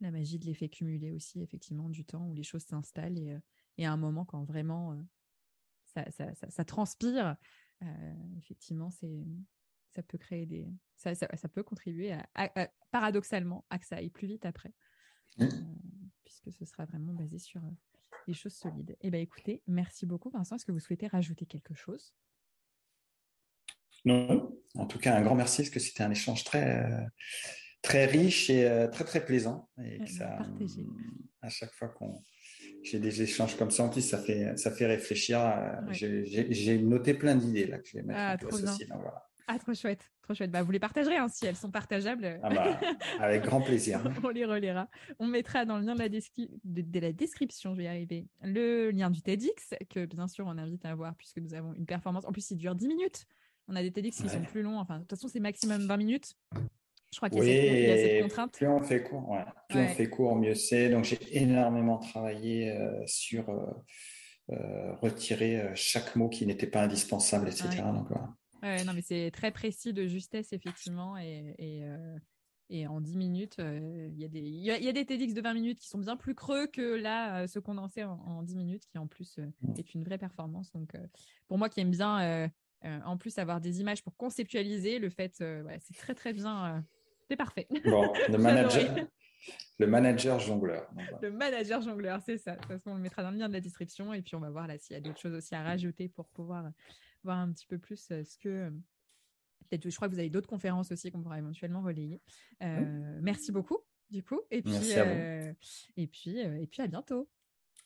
la magie de l'effet cumulé aussi, effectivement, du temps où les choses s'installent et, et à un moment quand vraiment ça, ça, ça, ça, transpire, effectivement, c'est ça peut créer des, ça, ça, peut contribuer à, paradoxalement à que ça aille plus vite après, mmh. puisque ce sera vraiment basé sur des choses solides. Eh bien, écoutez, merci beaucoup, Vincent. Est-ce que vous souhaitez rajouter quelque chose? Non. En tout cas, un grand merci, parce que c'était un échange très, euh, très riche et très, très plaisant. Et ça, à chaque fois qu'on j'ai des échanges comme ça, en plus, ça fait, ça fait réfléchir. J'ai noté plein d'idées là que je vais mettre ah, en place aussi. voilà. Ah, trop chouette, trop chouette. Bah, vous les partagerez hein, si elles sont partageables. Ah bah, avec grand plaisir. on les relaiera. On mettra dans le lien de la, de, la, description, je vais y arriver, le lien du TEDx, que bien sûr on invite à voir puisque nous avons une performance. En plus, il dure 10 minutes. On a des TEDx qui sont plus longs. Enfin, de toute façon, c'est maximum 20 minutes. Je crois qu'il y, a cette contrainte. Plus on fait court, plus on fait court, mieux c'est. Donc, j'ai énormément travaillé euh, sur euh, euh, retirer chaque mot qui n'était pas indispensable, etc. Donc, non, mais c'est très précis de justesse, effectivement. Et, et, et en 10 minutes, il y, a des, y, a, y a des TEDx de 20 minutes qui sont bien plus creux que là, ce condensé en, en 10 minutes, qui en plus est une vraie performance. Donc, pour moi qui aime bien, en plus, avoir des images pour conceptualiser, le fait, c'est très, très bien. c'est parfait. Bon, le manager. Le manager jongleur. Le manager jongleur, c'est ça. De toute façon, on le mettra dans le lien de la description et puis on va voir là s'il y a d'autres choses aussi à rajouter pour pouvoir voir un petit peu plus ce que. Peut-être, je crois que vous avez d'autres conférences aussi qu'on pourra éventuellement relayer. Euh, merci beaucoup, du coup. Et puis, merci à vous. et puis, et puis à bientôt.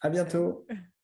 À bientôt.